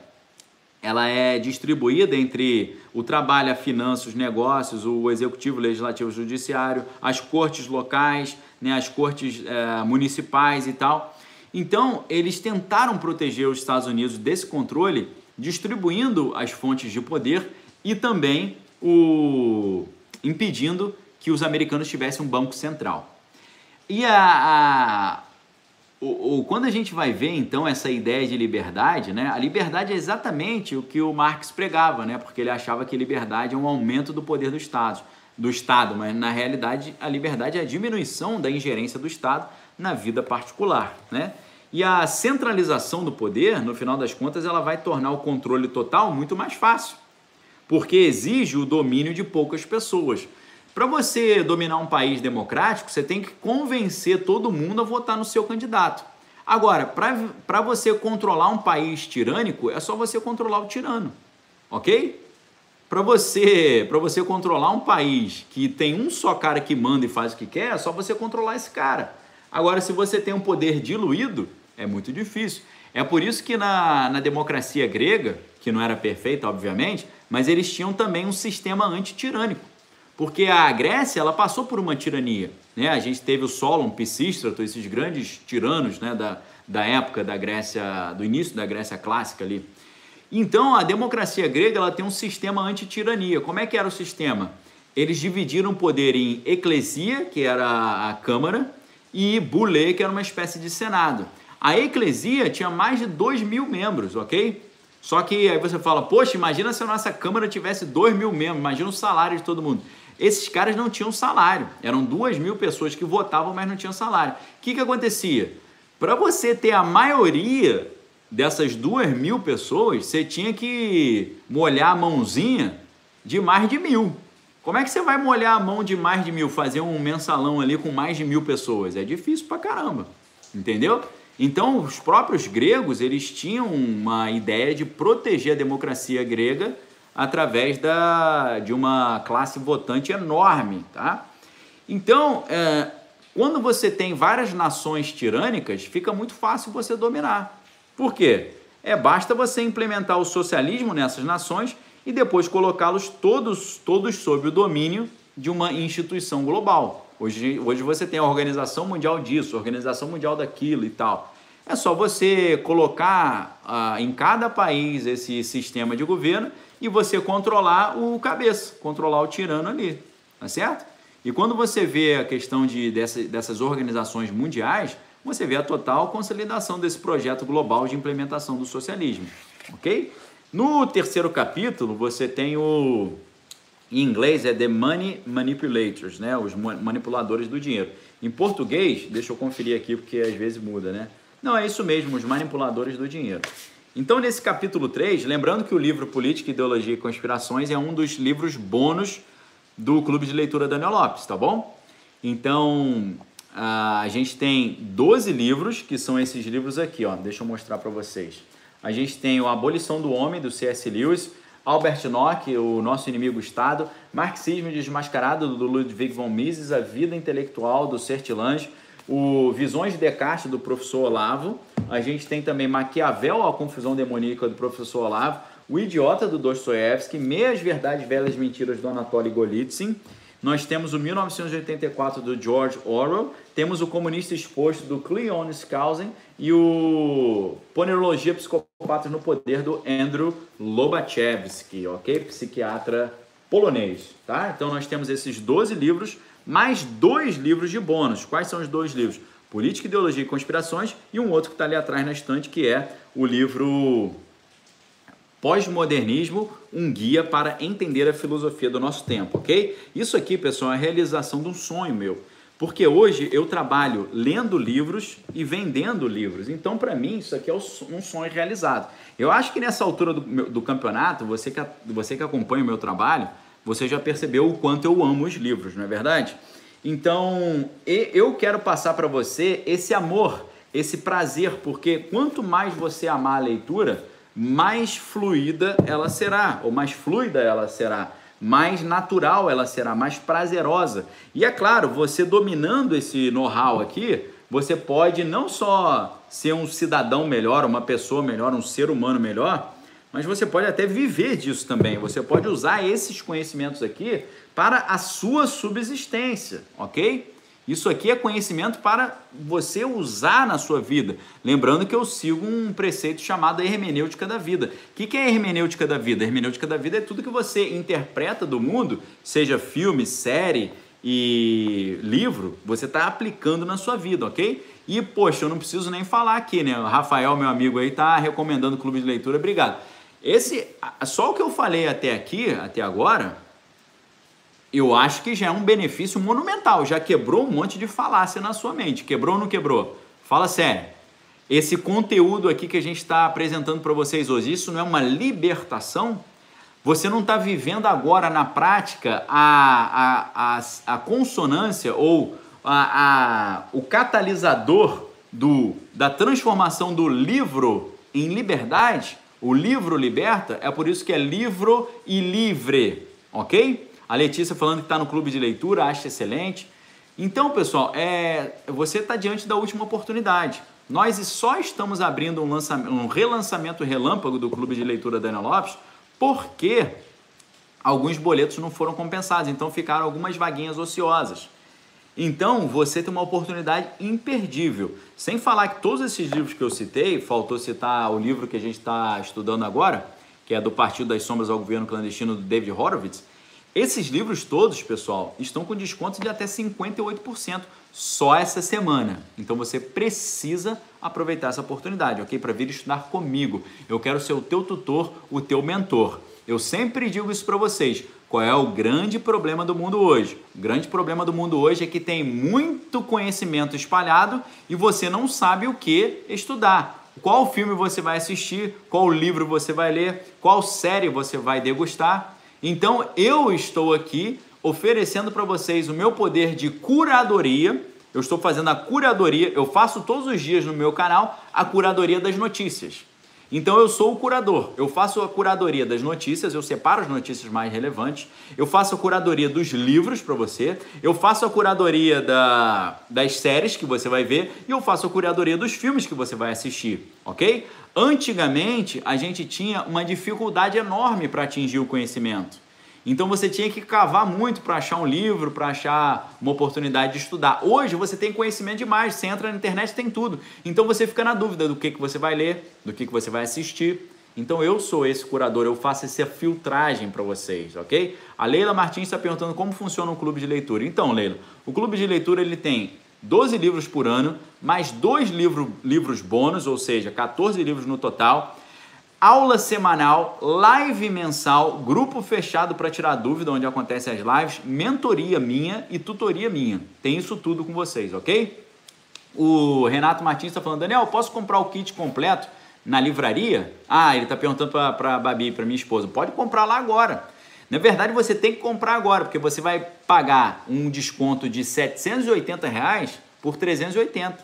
ela é distribuída entre o trabalho, a finanças, os negócios, o executivo, o legislativo, o judiciário, as cortes locais, né, as cortes é, municipais e tal. Então, eles tentaram proteger os Estados Unidos desse controle, distribuindo as fontes de poder e também o impedindo que os americanos tivessem um banco central. E a, a o, quando a gente vai ver então essa ideia de liberdade, né? A liberdade é exatamente o que o Marx pregava, né? Porque ele achava que liberdade é um aumento do poder do Estado, do Estado, mas na realidade a liberdade é a diminuição da ingerência do Estado na vida particular, né? E a centralização do poder, no final das contas, ela vai tornar o controle total muito mais fácil, porque exige o domínio de poucas pessoas. Para você dominar um país democrático, você tem que convencer todo mundo a votar no seu candidato. Agora, para você controlar um país tirânico, é só você controlar o tirano, ok? Para você, você controlar um país que tem um só cara que manda e faz o que quer, é só você controlar esse cara. Agora, se você tem um poder diluído, é muito difícil. É por isso que na, na democracia grega, que não era perfeita, obviamente, mas eles tinham também um sistema antitirânico. Porque a Grécia ela passou por uma tirania. Né? A gente teve o Solon, Pisístrato, esses grandes tiranos né? da, da época da Grécia, do início da Grécia clássica ali. Então a democracia grega ela tem um sistema antitirania. Como é que era o sistema? Eles dividiram o poder em eclesia, que era a câmara, e bulê, que era uma espécie de senado. A eclesia tinha mais de 2 mil membros, ok? Só que aí você fala, poxa, imagina se a nossa Câmara tivesse 2 mil membros, imagina o salário de todo mundo. Esses caras não tinham salário, eram 2 mil pessoas que votavam, mas não tinham salário. O que, que acontecia? Para você ter a maioria dessas 2 mil pessoas, você tinha que molhar a mãozinha de mais de mil. Como é que você vai molhar a mão de mais de mil, fazer um mensalão ali com mais de mil pessoas? É difícil pra caramba, entendeu? Então, os próprios gregos, eles tinham uma ideia de proteger a democracia grega através da, de uma classe votante enorme, tá? Então, é, quando você tem várias nações tirânicas, fica muito fácil você dominar. Por quê? É, basta você implementar o socialismo nessas nações e depois colocá-los todos, todos sob o domínio de uma instituição global. Hoje, hoje você tem a Organização Mundial disso, a Organização Mundial daquilo e tal. É só você colocar ah, em cada país esse sistema de governo e você controlar o cabeça, controlar o tirano ali, tá certo? E quando você vê a questão de, dessa, dessas organizações mundiais, você vê a total consolidação desse projeto global de implementação do socialismo, ok? No terceiro capítulo, você tem o em inglês é The Money Manipulators, né? Os manipuladores do dinheiro. Em português, deixa eu conferir aqui porque às vezes muda, né? Não, é isso mesmo, os manipuladores do dinheiro. Então, nesse capítulo 3, lembrando que o livro Política, Ideologia e Conspirações é um dos livros bônus do Clube de Leitura Daniel Lopes, tá bom? Então, a gente tem 12 livros, que são esses livros aqui, ó. Deixa eu mostrar para vocês. A gente tem o Abolição do Homem, do C.S. Lewis, Albert Nock, o nosso inimigo Estado, Marxismo Desmascarado, do Ludwig von Mises, A Vida Intelectual, do Sertilange, o Visões de Descartes, do professor Olavo, a gente tem também Maquiavel, A Confusão Demoníaca, do professor Olavo, O Idiota, do Dostoiévski, Meias Verdades, Velhas Mentiras, do Anatoly Golitsyn, nós temos o 1984 do George Orwell, temos o Comunista Exposto do Cleon Skousen e o Ponerologia Psicopatas no Poder do Andrew Lobachevsky, ok? Psiquiatra polonês, tá? Então nós temos esses 12 livros, mais dois livros de bônus. Quais são os dois livros? Política, Ideologia e Conspirações, e um outro que está ali atrás na estante, que é o livro Pós-Modernismo, um guia para entender a filosofia do nosso tempo, ok? Isso aqui, pessoal, é a realização de um sonho meu. Porque hoje eu trabalho lendo livros e vendendo livros. Então, para mim, isso aqui é um sonho realizado. Eu acho que nessa altura do, do campeonato, você que, você que acompanha o meu trabalho, você já percebeu o quanto eu amo os livros, não é verdade? Então, eu quero passar para você esse amor, esse prazer, porque quanto mais você amar a leitura, mais fluida ela será, ou mais fluida ela será, mais natural ela será, mais prazerosa. E é claro, você dominando esse know-how aqui, você pode não só ser um cidadão melhor, uma pessoa melhor, um ser humano melhor, mas você pode até viver disso também. Você pode usar esses conhecimentos aqui para a sua subsistência, ok? Isso aqui é conhecimento para você usar na sua vida. Lembrando que eu sigo um preceito chamado hermenêutica da vida. O que é hermenêutica da vida? A hermenêutica da vida é tudo que você interpreta do mundo, seja filme, série e livro, você está aplicando na sua vida, ok? E, poxa, eu não preciso nem falar aqui, né? O Rafael, meu amigo aí, está recomendando o clube de leitura. Obrigado. Esse, só o que eu falei até aqui, até agora, eu acho que já é um benefício monumental. Já quebrou um monte de falácia na sua mente. Quebrou ou não quebrou? Fala sério. Esse conteúdo aqui que a gente está apresentando para vocês hoje, isso não é uma libertação? Você não está vivendo agora na prática a, a, a, a consonância ou a, a, o catalisador do, da transformação do livro em liberdade? O livro liberta, é por isso que é livro e livre, ok? A Letícia falando que está no clube de leitura, acha excelente. Então, pessoal, é, você está diante da última oportunidade. Nós só estamos abrindo um, um relançamento relâmpago do clube de leitura da Ana Lopes porque alguns boletos não foram compensados, então ficaram algumas vaguinhas ociosas. Então, você tem uma oportunidade imperdível. Sem falar que todos esses livros que eu citei, faltou citar o livro que a gente está estudando agora, que é do Partido das Sombras ao Governo Clandestino do David Horowitz, esses livros todos, pessoal, estão com descontos de até 58% só essa semana. Então você precisa aproveitar essa oportunidade, ok? Para vir estudar comigo. Eu quero ser o teu tutor, o teu mentor. Eu sempre digo isso para vocês. Qual é o grande problema do mundo hoje? O grande problema do mundo hoje é que tem muito conhecimento espalhado e você não sabe o que estudar. Qual filme você vai assistir, qual livro você vai ler, qual série você vai degustar. Então eu estou aqui oferecendo para vocês o meu poder de curadoria. Eu estou fazendo a curadoria, eu faço todos os dias no meu canal a curadoria das notícias. Então eu sou o curador, eu faço a curadoria das notícias, eu separo as notícias mais relevantes, eu faço a curadoria dos livros para você, eu faço a curadoria da, das séries que você vai ver e eu faço a curadoria dos filmes que você vai assistir, ok? Antigamente a gente tinha uma dificuldade enorme para atingir o conhecimento. Então você tinha que cavar muito para achar um livro, para achar uma oportunidade de estudar. Hoje você tem conhecimento demais, você entra na internet tem tudo. Então você fica na dúvida do que, que você vai ler, do que, que você vai assistir. Então eu sou esse curador, eu faço essa filtragem para vocês, ok? A Leila Martins está perguntando como funciona um clube de leitura. Então, Leila, o clube de leitura ele tem 12 livros por ano, mais dois livro, livros bônus, ou seja, 14 livros no total aula semanal, live mensal, grupo fechado para tirar dúvida, onde acontecem as lives, mentoria minha e tutoria minha. Tem isso tudo com vocês, ok? O Renato Martins está falando, Daniel, posso comprar o kit completo na livraria? Ah, ele está perguntando para a Babi, para minha esposa. Pode comprar lá agora. Na verdade, você tem que comprar agora, porque você vai pagar um desconto de 780 reais por 380.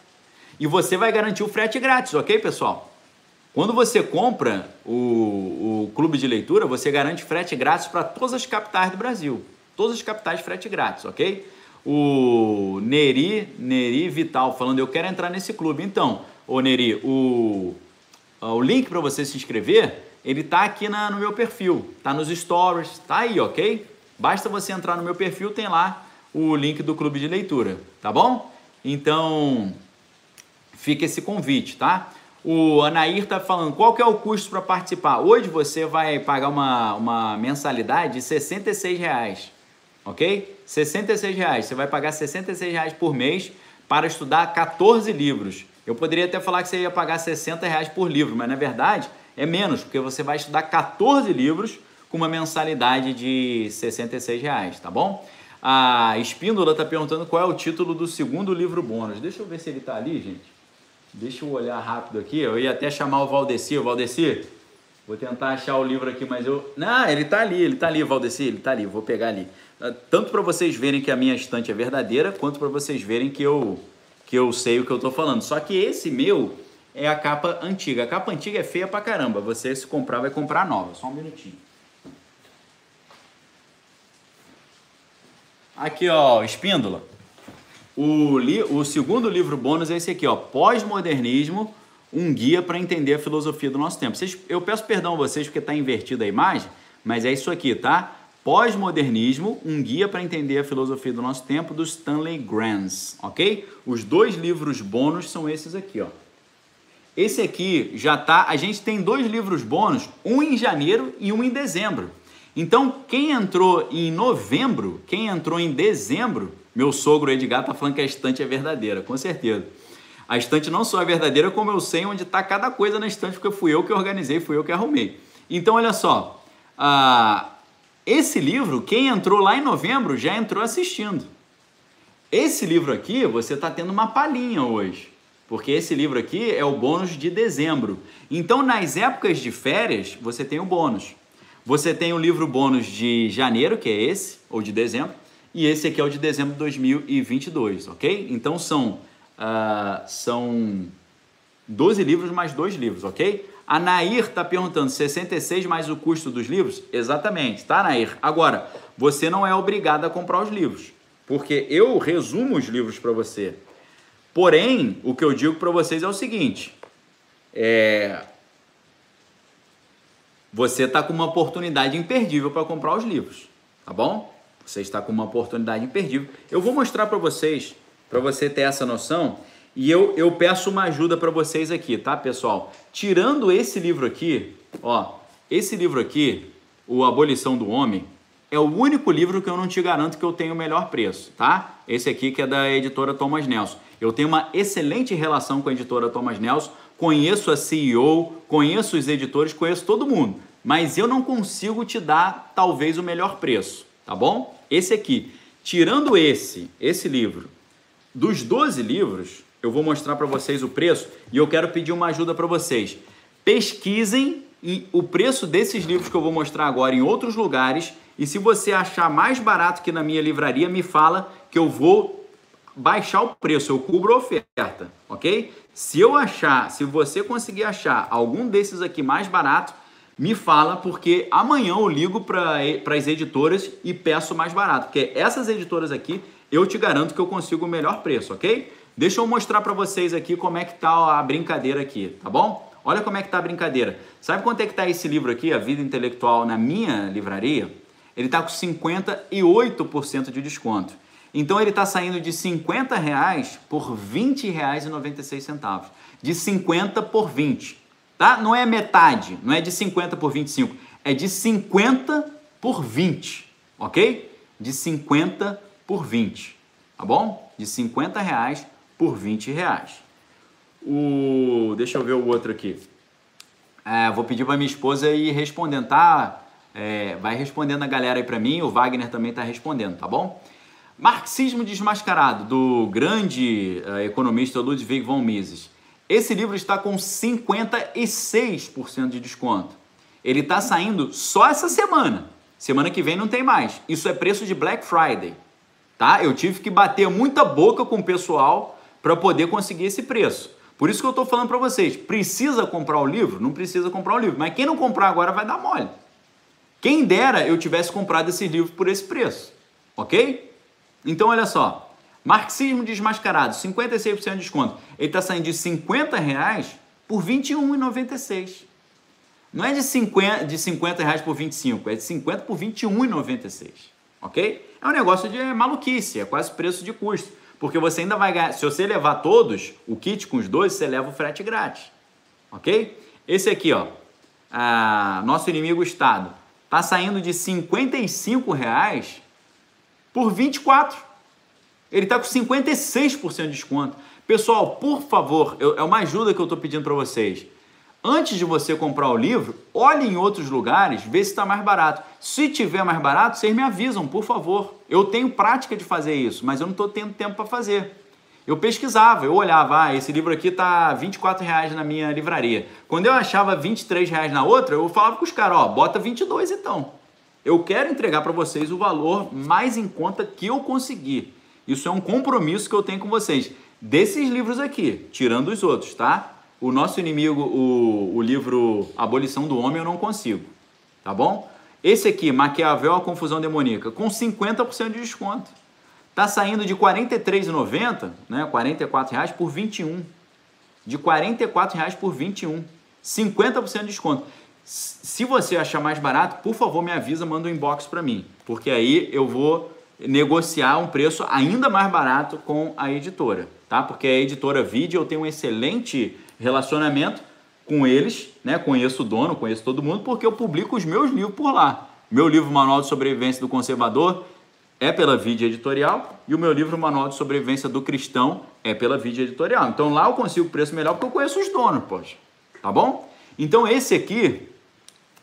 E você vai garantir o frete grátis, ok, pessoal? Quando você compra o, o clube de leitura, você garante frete grátis para todas as capitais do Brasil. Todas as capitais frete grátis, ok? O Neri, Neri Vital falando, eu quero entrar nesse clube. Então, o Neri, o, o link para você se inscrever, ele tá aqui na, no meu perfil, tá nos stories, tá aí, ok? Basta você entrar no meu perfil, tem lá o link do clube de leitura, tá bom? Então, fica esse convite, tá? O Anair está falando, qual que é o custo para participar? Hoje você vai pagar uma, uma mensalidade de 66 reais, ok? 66 reais, você vai pagar 66 reais por mês para estudar 14 livros. Eu poderia até falar que você ia pagar 60 reais por livro, mas na verdade é menos, porque você vai estudar 14 livros com uma mensalidade de 66 reais, tá bom? A Espíndola está perguntando qual é o título do segundo livro bônus. Deixa eu ver se ele está ali, gente. Deixa eu olhar rápido aqui. Eu ia até chamar o Valdeci. O Valdeci, vou tentar achar o livro aqui, mas eu. Não, ele está ali, ele está ali, Valdeci, ele está ali. Vou pegar ali. Tanto para vocês verem que a minha estante é verdadeira, quanto para vocês verem que eu, que eu sei o que eu estou falando. Só que esse meu é a capa antiga. A capa antiga é feia pra caramba. Você, se comprar, vai comprar nova. Só um minutinho. Aqui, ó, Espíndola. O, li, o segundo livro bônus é esse aqui, ó, Pós-Modernismo, um guia para entender a filosofia do nosso tempo. Vocês, eu peço perdão a vocês porque está invertida a imagem, mas é isso aqui, tá? Pós-Modernismo, um guia para entender a filosofia do nosso tempo, do Stanley Grants, ok? Os dois livros bônus são esses aqui, ó. Esse aqui já tá. A gente tem dois livros bônus, um em janeiro e um em dezembro. Então, quem entrou em novembro, quem entrou em dezembro, meu sogro Edgar tá falando que a estante é verdadeira, com certeza. A estante não só é verdadeira, como eu sei onde está cada coisa na estante, porque fui eu que organizei, fui eu que arrumei. Então, olha só, uh, esse livro, quem entrou lá em novembro, já entrou assistindo. Esse livro aqui, você está tendo uma palhinha hoje, porque esse livro aqui é o bônus de dezembro. Então, nas épocas de férias, você tem o bônus. Você tem o livro bônus de janeiro, que é esse, ou de dezembro, e esse aqui é o de dezembro de 2022, ok? Então são, uh, são 12 livros mais dois livros, ok? A Nair está perguntando 66 mais o custo dos livros? Exatamente, tá, Nair? Agora, você não é obrigado a comprar os livros, porque eu resumo os livros para você. Porém, o que eu digo para vocês é o seguinte: é, você está com uma oportunidade imperdível para comprar os livros, tá bom? Você está com uma oportunidade imperdível. Eu vou mostrar para vocês, para você ter essa noção, e eu, eu peço uma ajuda para vocês aqui, tá, pessoal? Tirando esse livro aqui, ó, esse livro aqui, O Abolição do Homem, é o único livro que eu não te garanto que eu tenho o melhor preço, tá? Esse aqui que é da editora Thomas Nelson. Eu tenho uma excelente relação com a editora Thomas Nelson, conheço a CEO, conheço os editores, conheço todo mundo, mas eu não consigo te dar talvez o melhor preço, tá bom? Esse aqui, tirando esse, esse livro, dos 12 livros, eu vou mostrar para vocês o preço e eu quero pedir uma ajuda para vocês. Pesquisem o preço desses livros que eu vou mostrar agora em outros lugares e se você achar mais barato que na minha livraria, me fala que eu vou baixar o preço, eu cubro a oferta, ok? Se eu achar, se você conseguir achar algum desses aqui mais barato, me fala, porque amanhã eu ligo para as editoras e peço mais barato, porque essas editoras aqui eu te garanto que eu consigo o melhor preço, ok? Deixa eu mostrar para vocês aqui como é que tá a brincadeira aqui, tá bom? Olha como é que tá a brincadeira. Sabe quanto é que tá esse livro aqui, A Vida Intelectual, na minha livraria? Ele tá com 58% de desconto. Então ele está saindo de 50 reais por 20 reais e 96 centavos. De 50 por 20, tá? Não é metade, não é de 50 por 25, é de 50 por 20, ok? De 50 por 20, tá bom? De 50 reais por 20 reais. O... Deixa eu ver o outro aqui. É, vou pedir para minha esposa ir respondendo, tá? É, vai respondendo a galera aí para mim, o Wagner também está respondendo, tá bom? Marxismo Desmascarado, do grande uh, economista Ludwig von Mises. Esse livro está com 56% de desconto. Ele está saindo só essa semana. Semana que vem não tem mais. Isso é preço de Black Friday. Tá? Eu tive que bater muita boca com o pessoal para poder conseguir esse preço. Por isso que eu estou falando para vocês, precisa comprar o livro? Não precisa comprar o livro, mas quem não comprar agora vai dar mole. Quem dera eu tivesse comprado esse livro por esse preço, ok? Então, olha só. Marxismo desmascarado, 56% de desconto. Ele está saindo de 50 reais por R$ 21,96. Não é de 50, de 50 reais por 25, é de 50 por R$ 21,96. Ok? É um negócio de maluquice, é quase preço de custo. Porque você ainda vai ganhar, se você levar todos, o kit com os dois, você leva o frete grátis. Ok? Esse aqui, ó, a, nosso inimigo Estado, está saindo de 55 reais por 24. Ele está com 56% de desconto. Pessoal, por favor, eu, é uma ajuda que eu estou pedindo para vocês. Antes de você comprar o livro, olhe em outros lugares, vê se está mais barato. Se tiver mais barato, vocês me avisam, por favor. Eu tenho prática de fazer isso, mas eu não estou tendo tempo para fazer. Eu pesquisava, eu olhava, ah, esse livro aqui está 24 reais na minha livraria. Quando eu achava 23 reais na outra, eu falava com os caras, ó, bota 22 então. Eu quero entregar para vocês o valor mais em conta que eu conseguir. Isso é um compromisso que eu tenho com vocês. Desses livros aqui, tirando os outros, tá? O nosso inimigo, o, o livro Abolição do Homem, eu não consigo, tá bom? Esse aqui, Maquiavel, a Confusão Demoníaca, com 50% de desconto. Tá saindo de R$ 43,90, né? R$ reais por 21. De R$ 44,00 por 21. 50% de desconto. Se você achar mais barato, por favor, me avisa, manda um inbox para mim, porque aí eu vou negociar um preço ainda mais barato com a editora, tá? Porque a editora Vídeo eu tenho um excelente relacionamento com eles, né? Conheço o dono, conheço todo mundo, porque eu publico os meus livros por lá. Meu livro Manual de Sobrevivência do Conservador é pela Vídeo Editorial e o meu livro Manual de Sobrevivência do Cristão é pela Vídeo Editorial. Então lá eu consigo preço melhor porque eu conheço os donos, poxa. Tá bom? Então esse aqui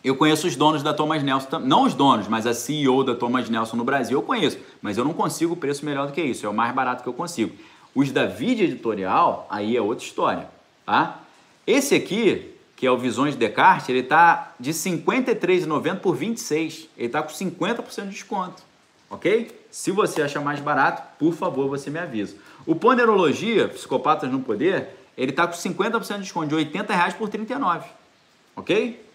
eu conheço os donos da Thomas Nelson, não os donos, mas a CEO da Thomas Nelson no Brasil eu conheço, mas eu não consigo preço melhor do que isso, é o mais barato que eu consigo. Os da Vídeo Editorial, aí é outra história, tá? Esse aqui, que é o Visões de Descartes, ele está de R$ 53,90 por 26. Ele está com 50% de desconto, ok? Se você achar mais barato, por favor, você me avisa. O Ponerologia, Psicopatas no Poder, ele está com 50% de desconto, de 80 reais por 39, ok?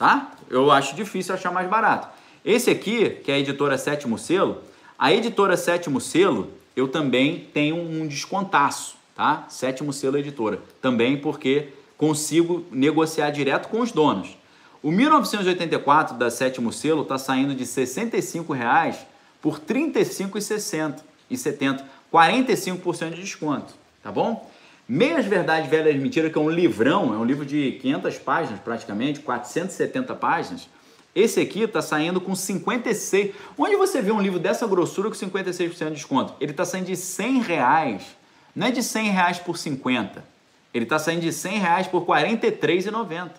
Tá? Eu acho difícil achar mais barato. Esse aqui, que é a editora Sétimo Selo, a editora Sétimo Selo, eu também tenho um descontaço, tá? Sétimo Selo Editora, também porque consigo negociar direto com os donos. O 1984 da Sétimo Selo está saindo de 65 reais por R$ 35,60 e 70, 45% de desconto, tá bom? Meias Verdades Velhas Mentiras, que é um livrão, é um livro de 500 páginas praticamente, 470 páginas. Esse aqui está saindo com 56. Onde você vê um livro dessa grossura com 56% de desconto? Ele está saindo de 100 reais. Não é de 100 reais por 50. Ele está saindo de 100 reais por R$ 43,90.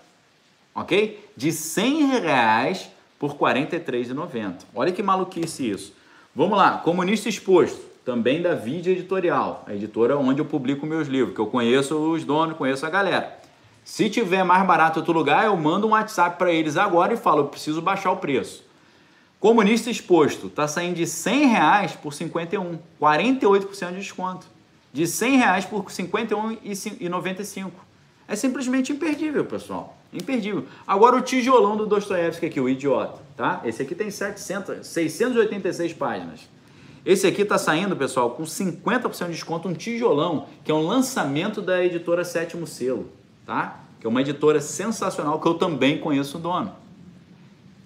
Ok? De 100 reais por R$ 43,90. Olha que maluquice isso. Vamos lá, Comunista Exposto, também da Vídeo Editorial, a editora onde eu publico meus livros, que eu conheço os donos, conheço a galera. Se tiver mais barato outro lugar, eu mando um WhatsApp para eles agora e falo, eu preciso baixar o preço. Comunista Exposto, está saindo de 100 reais por 51, 48% de desconto de 100 reais por 51,95. É simplesmente imperdível, pessoal. Imperdível. Agora o tijolão do Dostoiévski aqui, o idiota, tá? Esse aqui tem 700, 686 páginas. Esse aqui está saindo, pessoal, com 50% de desconto, um tijolão, que é um lançamento da editora Sétimo Selo, tá? Que é uma editora sensacional que eu também conheço o dono.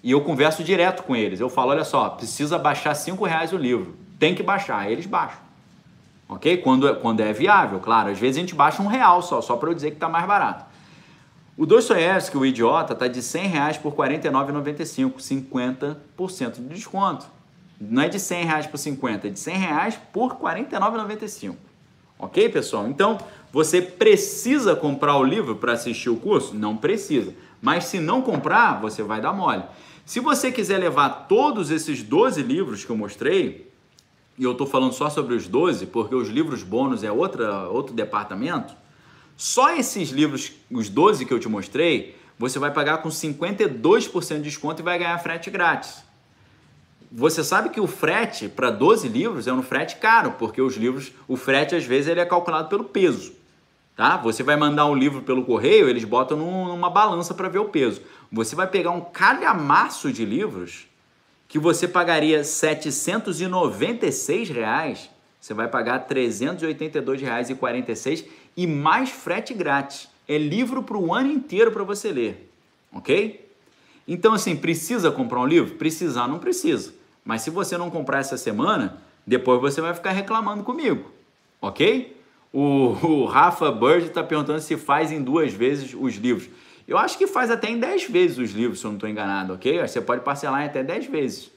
E eu converso direto com eles. Eu falo, olha só, precisa baixar 5 reais o livro. Tem que baixar. Eles baixam ok? Quando, é, quando é viável, claro. Às vezes a gente baixa um real só, só para eu dizer que está mais barato. O Dostoiévski, o idiota, está de 100 reais por R$ 49,95, 50% de desconto. Não é de 100 reais por 50, é de 100 reais por R$ 49,95. Ok, pessoal? Então, você precisa comprar o livro para assistir o curso? Não precisa. Mas se não comprar, você vai dar mole. Se você quiser levar todos esses 12 livros que eu mostrei, e eu estou falando só sobre os 12, porque os livros bônus é outra, outro departamento, só esses livros, os 12 que eu te mostrei, você vai pagar com 52% de desconto e vai ganhar frete grátis. Você sabe que o frete para 12 livros é um frete caro, porque os livros, o frete às vezes ele é calculado pelo peso. Tá? Você vai mandar um livro pelo correio, eles botam numa balança para ver o peso. Você vai pegar um calhamaço de livros que você pagaria 796 reais, você vai pagar R$ 382,46 e mais frete grátis. É livro para o ano inteiro para você ler, ok? Então, assim, precisa comprar um livro? Precisar, não precisa. Mas se você não comprar essa semana, depois você vai ficar reclamando comigo, ok? O, o Rafa Bird está perguntando se faz em duas vezes os livros. Eu acho que faz até em 10 vezes os livros, se eu não estou enganado, ok? Você pode parcelar em até 10 vezes,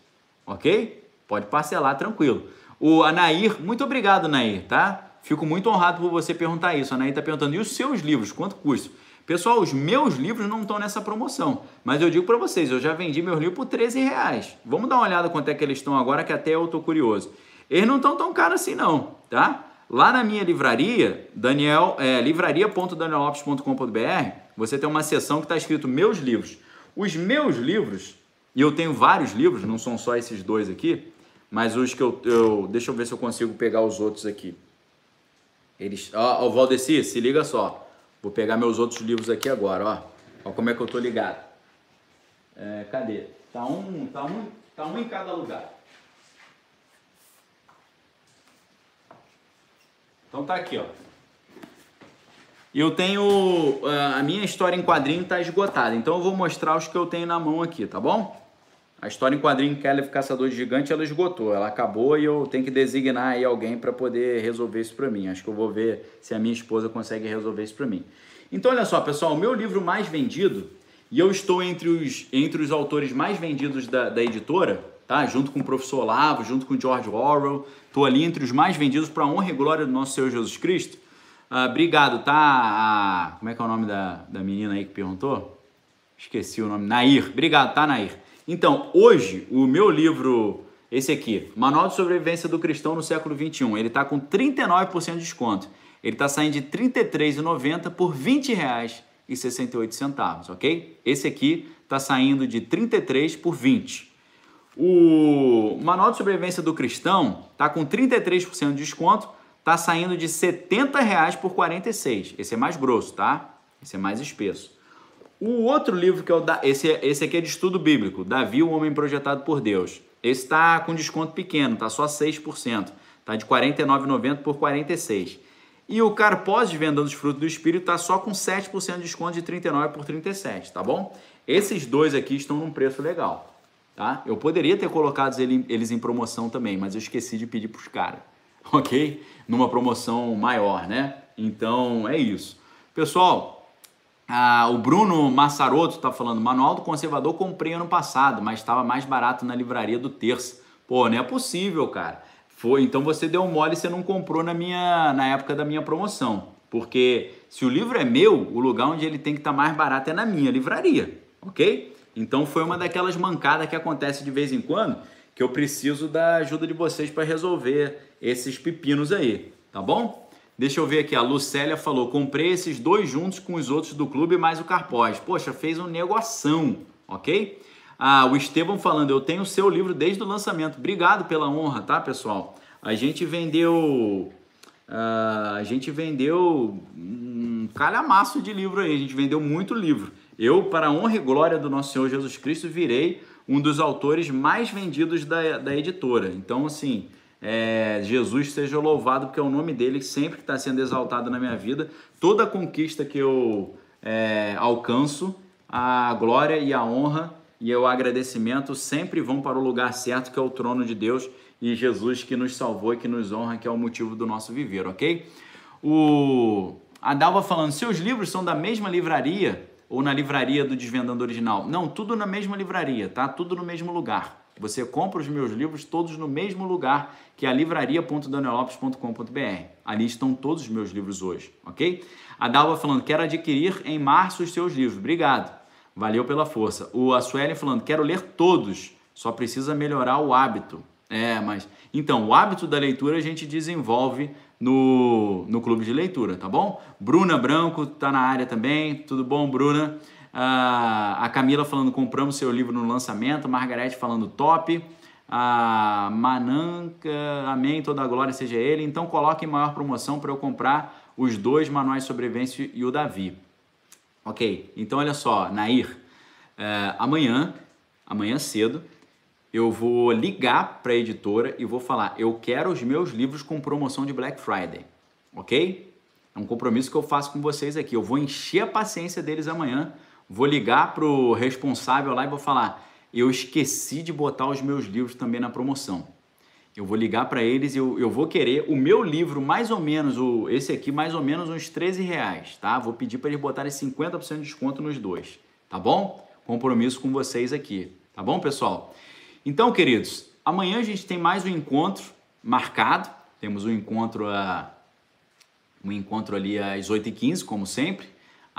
ok? Pode parcelar tranquilo. O Anair, muito obrigado, Nair, tá? Fico muito honrado por você perguntar isso. A Anair está perguntando, e os seus livros, quanto custa? Pessoal, os meus livros não estão nessa promoção, mas eu digo para vocês, eu já vendi meus livros por 13 reais. Vamos dar uma olhada quanto é que eles estão agora, que até eu tô curioso. Eles não estão tão caros assim não, tá? Lá na minha livraria, Daniel, é, livraria.danielopes.com.br, você tem uma seção que está escrito meus livros. Os meus livros, e eu tenho vários livros, não são só esses dois aqui, mas os que eu, eu deixa eu ver se eu consigo pegar os outros aqui. Eles, ó, ó Valdeci, se liga só. Vou pegar meus outros livros aqui agora, ó. Ó como é que eu tô ligado. É, cadê? Tá um, tá um, tá um em cada lugar. Então tá aqui, ó. Eu tenho a minha história em quadrinho tá esgotada, então eu vou mostrar os que eu tenho na mão aqui, tá bom? A história em quadrinho Kelly Caçador de Gigante, ela esgotou, ela acabou e eu tenho que designar aí alguém para poder resolver isso para mim. Acho que eu vou ver se a minha esposa consegue resolver isso para mim. Então, olha só, pessoal, o meu livro mais vendido, e eu estou entre os, entre os autores mais vendidos da, da editora, tá? Junto com o professor Olavo, junto com o George Orwell, estou ali entre os mais vendidos para honra e glória do nosso Senhor Jesus Cristo. Ah, obrigado, tá? A, como é que é o nome da, da menina aí que perguntou? Esqueci o nome. Nair. Obrigado, tá, Nair? Então, hoje, o meu livro, esse aqui, Manual de Sobrevivência do Cristão no Século XXI, ele está com 39% de desconto. Ele está saindo de R$ 33,90 por R$ 20,68, ok? Esse aqui está saindo de 33 por 20. O Manual de Sobrevivência do Cristão está com 33% de desconto, está saindo de 70 reais por 46. Esse é mais grosso, tá? Esse é mais espesso. O outro livro que eu da esse esse aqui é de estudo bíblico, Davi, o homem projetado por Deus. Esse está com desconto pequeno, tá só 6%, tá de R$ 49,90 por 46. E o Carpós de Vendando os Frutos do Espírito tá só com 7% de desconto de 39 por 37, tá bom? Esses dois aqui estão num preço legal, tá? Eu poderia ter colocado eles em promoção também, mas eu esqueci de pedir para os caras, ok? Numa promoção maior, né? Então é isso. Pessoal, ah, o Bruno Massaroto está falando, manual do conservador comprei ano passado, mas estava mais barato na livraria do terça. Pô, não é possível, cara. Foi, então você deu mole e você não comprou na minha na época da minha promoção. Porque se o livro é meu, o lugar onde ele tem que estar tá mais barato é na minha livraria, ok? Então foi uma daquelas mancadas que acontece de vez em quando que eu preciso da ajuda de vocês para resolver esses pepinos aí, tá bom? Deixa eu ver aqui, a Lucélia falou: comprei esses dois juntos com os outros do clube mais o Carpós. Poxa, fez um negoção, ok? Ah, o Estevão falando: eu tenho o seu livro desde o lançamento. Obrigado pela honra, tá, pessoal? A gente vendeu. Uh, a gente vendeu um calhamaço de livro aí, a gente vendeu muito livro. Eu, para a honra e glória do nosso Senhor Jesus Cristo, virei um dos autores mais vendidos da, da editora. Então, assim, é, Jesus seja louvado, porque é o nome dele sempre está sendo exaltado na minha vida. Toda conquista que eu é, alcanço, a glória e a honra e o agradecimento sempre vão para o lugar certo, que é o trono de Deus e Jesus que nos salvou e que nos honra, que é o motivo do nosso viver, ok? O a Dalva falando, seus livros são da mesma livraria ou na livraria do Desvendando Original? Não, tudo na mesma livraria, tá? Tudo no mesmo lugar. Você compra os meus livros todos no mesmo lugar, que é a livraria.danielopes.com.br. Ali estão todos os meus livros hoje, ok? A Dalva falando, quero adquirir em março os seus livros. Obrigado. Valeu pela força. O a falando, quero ler todos, só precisa melhorar o hábito. É, mas. Então, o hábito da leitura a gente desenvolve no, no clube de leitura, tá bom? Bruna Branco tá na área também. Tudo bom, Bruna? A Camila falando compramos seu livro no lançamento, Margarete falando top, a Mananca, amém, toda a glória seja ele. Então coloque em maior promoção para eu comprar os dois manuais sobrevivência e o Davi. Ok, então olha só, Nair, é, amanhã, amanhã cedo, eu vou ligar para a editora e vou falar, eu quero os meus livros com promoção de Black Friday, ok? É um compromisso que eu faço com vocês aqui. Eu vou encher a paciência deles amanhã Vou ligar pro responsável lá e vou falar: eu esqueci de botar os meus livros também na promoção. Eu vou ligar para eles e eu, eu vou querer o meu livro, mais ou menos, o, esse aqui, mais ou menos uns 13 reais, tá? Vou pedir para eles botarem 50% de desconto nos dois, tá bom? Compromisso com vocês aqui, tá bom, pessoal? Então, queridos, amanhã a gente tem mais um encontro marcado. Temos um encontro, a, um encontro ali às 8h15, como sempre.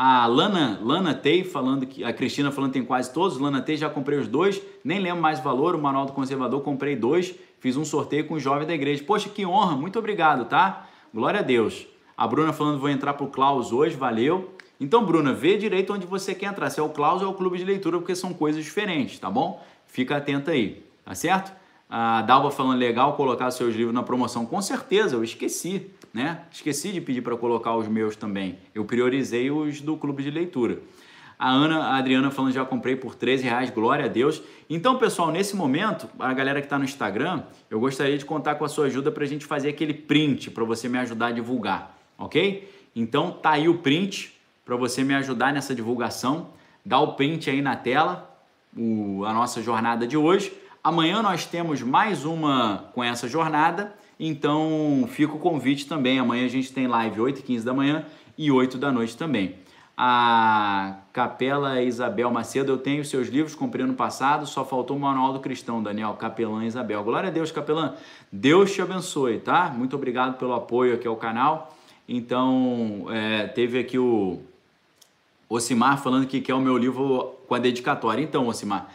A Lana, Lana Tei falando que a Cristina falando que tem quase todos. Lana Tei já comprei os dois, nem lembro mais o valor. O Manual do Conservador comprei dois. Fiz um sorteio com o jovem da igreja. Poxa, que honra, muito obrigado, tá? Glória a Deus. A Bruna falando vou entrar pro Klaus hoje, valeu. Então, Bruna, vê direito onde você quer entrar. Se é o Klaus ou é o clube de leitura, porque são coisas diferentes, tá bom? Fica atento aí, tá certo? A Dalva falando legal colocar seus livros na promoção. Com certeza, eu esqueci, né? Esqueci de pedir para colocar os meus também. Eu priorizei os do clube de leitura. A Ana, a Adriana falando já comprei por 13 reais, glória a Deus. Então, pessoal, nesse momento, a galera que está no Instagram, eu gostaria de contar com a sua ajuda para a gente fazer aquele print para você me ajudar a divulgar, ok? Então, tá aí o print para você me ajudar nessa divulgação. Dá o print aí na tela, o, a nossa jornada de hoje. Amanhã nós temos mais uma com essa jornada, então fica o convite também. Amanhã a gente tem live 8 e 15 da manhã e 8 da noite também. A Capela Isabel Macedo, eu tenho seus livros, comprei ano passado, só faltou o Manual do Cristão, Daniel, Capelã Isabel. Glória a Deus, Capelã. Deus te abençoe, tá? Muito obrigado pelo apoio aqui ao canal. Então, é, teve aqui o Ocimar falando que quer o meu livro com a dedicatória. Então, Ocimar,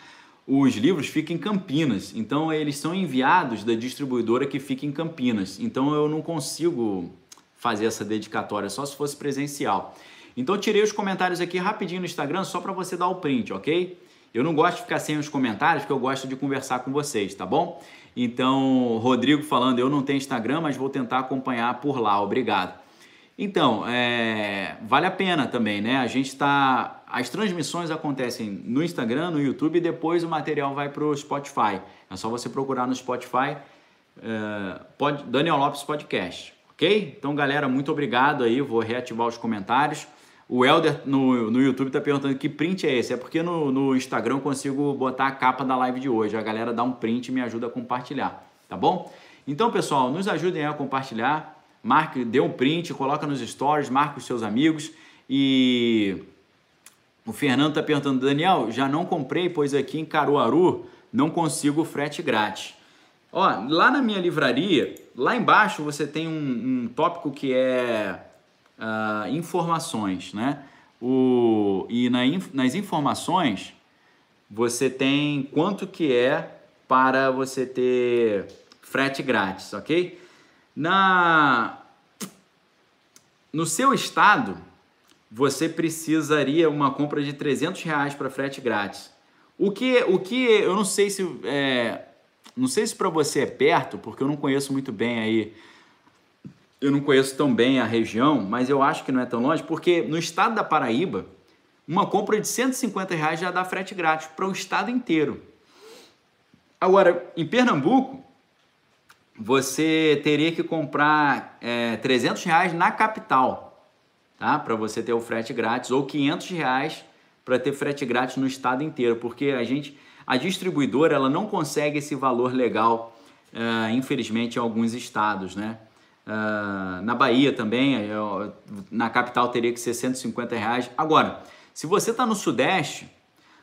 os livros ficam em Campinas, então eles são enviados da distribuidora que fica em Campinas. Então eu não consigo fazer essa dedicatória só se fosse presencial. Então tirei os comentários aqui rapidinho no Instagram só para você dar o print, ok? Eu não gosto de ficar sem os comentários, porque eu gosto de conversar com vocês, tá bom? Então, Rodrigo falando, eu não tenho Instagram, mas vou tentar acompanhar por lá, obrigado. Então, é, vale a pena também, né? A gente está. As transmissões acontecem no Instagram, no YouTube e depois o material vai para o Spotify. É só você procurar no Spotify é, pod, Daniel Lopes Podcast, ok? Então, galera, muito obrigado aí. Vou reativar os comentários. O Helder no, no YouTube está perguntando que print é esse. É porque no, no Instagram eu consigo botar a capa da live de hoje. A galera dá um print e me ajuda a compartilhar, tá bom? Então, pessoal, nos ajudem a compartilhar marque, dê um print, coloca nos stories, marque os seus amigos e o Fernando está perguntando, Daniel, já não comprei, pois aqui em Caruaru não consigo frete grátis. Ó, lá na minha livraria, lá embaixo você tem um, um tópico que é uh, informações, né? O, e na, nas informações você tem quanto que é para você ter frete grátis, ok? Na no seu estado, você precisaria uma compra de 300 reais para frete grátis. O que, o que eu não sei se é, não sei se para você é perto, porque eu não conheço muito bem aí, eu não conheço tão bem a região, mas eu acho que não é tão longe, porque no estado da Paraíba, uma compra de 150 reais já dá frete grátis para o estado inteiro. Agora, em Pernambuco, você teria que comprar é, 300 reais na capital, tá? Para você ter o frete grátis, ou 500 reais para ter frete grátis no estado inteiro, porque a gente, a distribuidora, ela não consegue esse valor legal, uh, infelizmente, em alguns estados, né? Uh, na Bahia também, eu, na capital teria que ser 150 reais. Agora, se você está no Sudeste,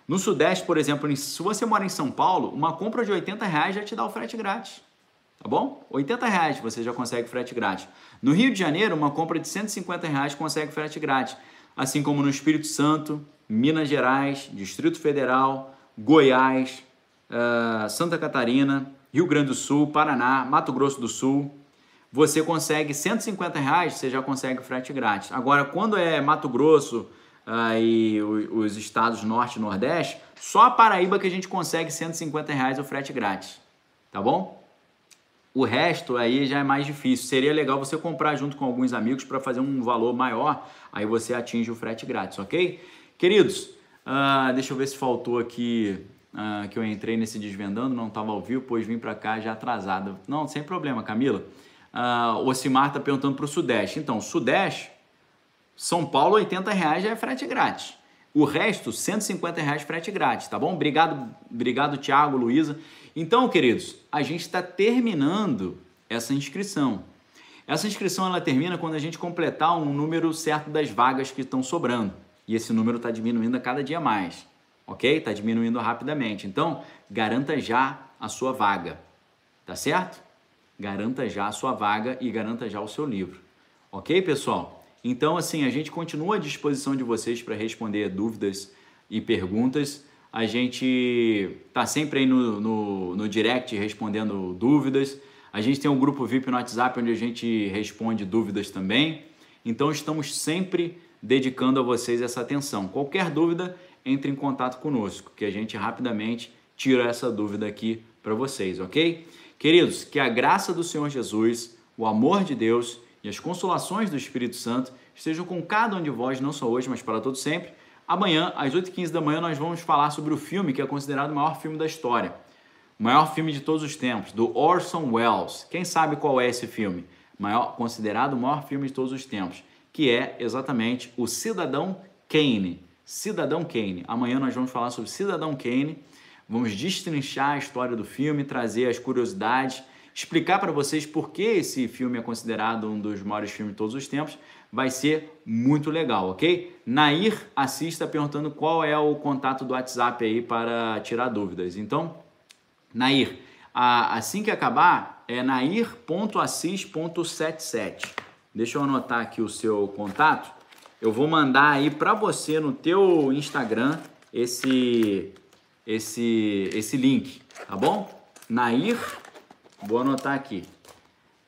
no Sudeste, por exemplo, se você mora em São Paulo, uma compra de 80 reais já te dá o frete grátis tá bom? 80 reais você já consegue frete grátis. No Rio de Janeiro, uma compra de 150 reais consegue frete grátis. Assim como no Espírito Santo, Minas Gerais, Distrito Federal, Goiás, uh, Santa Catarina, Rio Grande do Sul, Paraná, Mato Grosso do Sul. Você consegue 150 reais, você já consegue frete grátis. Agora, quando é Mato Grosso uh, e os estados Norte e Nordeste, só a Paraíba que a gente consegue 150 reais o frete grátis. Tá bom? O resto aí já é mais difícil. Seria legal você comprar junto com alguns amigos para fazer um valor maior, aí você atinge o frete grátis, ok? Queridos, uh, deixa eu ver se faltou aqui uh, que eu entrei nesse desvendando, não estava ao vivo, pois vim para cá já atrasado. Não, sem problema, Camila. Uh, Ocimar está perguntando para o Sudeste. Então, Sudeste, São Paulo, 80 reais já é frete grátis. O resto, 150 reais frete grátis, tá bom? Obrigado, obrigado Thiago, Luísa. Então, queridos, a gente está terminando essa inscrição. Essa inscrição ela termina quando a gente completar um número certo das vagas que estão sobrando. E esse número está diminuindo a cada dia mais, ok? Está diminuindo rapidamente. Então, garanta já a sua vaga, tá certo? garanta já a sua vaga e garanta já o seu livro. Ok, pessoal? Então, assim, a gente continua à disposição de vocês para responder dúvidas e perguntas. A gente está sempre aí no, no, no direct respondendo dúvidas. A gente tem um grupo VIP no WhatsApp onde a gente responde dúvidas também. Então, estamos sempre dedicando a vocês essa atenção. Qualquer dúvida, entre em contato conosco, que a gente rapidamente tira essa dúvida aqui para vocês, ok? Queridos, que a graça do Senhor Jesus, o amor de Deus e as consolações do Espírito Santo estejam com cada um de vós, não só hoje, mas para todo sempre. Amanhã, às 8h15 da manhã, nós vamos falar sobre o filme que é considerado o maior filme da história. O maior filme de todos os tempos, do Orson Welles. Quem sabe qual é esse filme? Maior, considerado o maior filme de todos os tempos que é exatamente o Cidadão Kane. Cidadão Kane. Amanhã nós vamos falar sobre Cidadão Kane. Vamos destrinchar a história do filme, trazer as curiosidades, explicar para vocês por que esse filme é considerado um dos maiores filmes de todos os tempos. Vai ser muito legal, ok? Nair assista perguntando qual é o contato do WhatsApp aí para tirar dúvidas. Então, Nair, assim que acabar, é nair.assis.77. Deixa eu anotar aqui o seu contato. Eu vou mandar aí para você no teu Instagram esse esse esse link, tá bom? Nair, vou anotar aqui.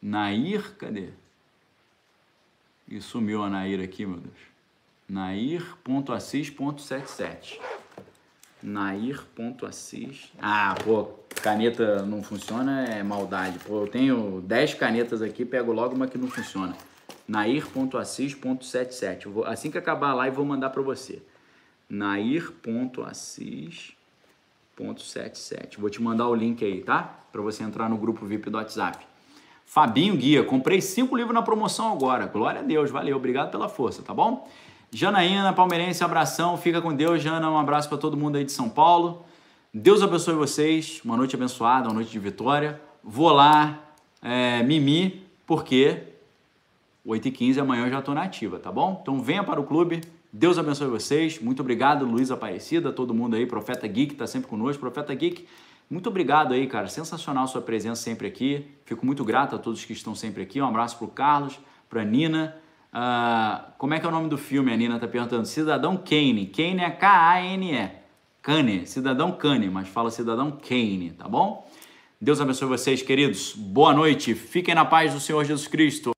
Nair, cadê? E sumiu a Nair aqui, meu Deus. Nair.assis.77 Nair.assis. Ah, pô, caneta não funciona, é maldade. Pô, eu tenho 10 canetas aqui, pego logo uma que não funciona nair.assis.77. Assim que acabar a live, vou mandar para você. nair.assis.77. Vou te mandar o link aí, tá? Para você entrar no grupo VIP do WhatsApp. Fabinho Guia, comprei cinco livros na promoção agora. Glória a Deus, valeu, obrigado pela força, tá bom? Janaína, palmeirense, abração, fica com Deus, Jana, um abraço para todo mundo aí de São Paulo. Deus abençoe vocês, uma noite abençoada, uma noite de vitória. Vou lá, é, Mimi, porque 8h15 amanhã eu já estou na ativa, tá bom? Então venha para o clube. Deus abençoe vocês. Muito obrigado, Luiz Aparecida, todo mundo aí, Profeta Geek está sempre conosco. Profeta Geek, muito obrigado aí, cara. Sensacional sua presença sempre aqui. Fico muito grato a todos que estão sempre aqui. Um abraço para o Carlos, para a Nina. Uh, como é que é o nome do filme? A Nina está perguntando. Cidadão Kane. Kane é K-A-N-E. Kane. Cidadão Kane, mas fala Cidadão Kane, tá bom? Deus abençoe vocês, queridos. Boa noite. Fiquem na paz do Senhor Jesus Cristo.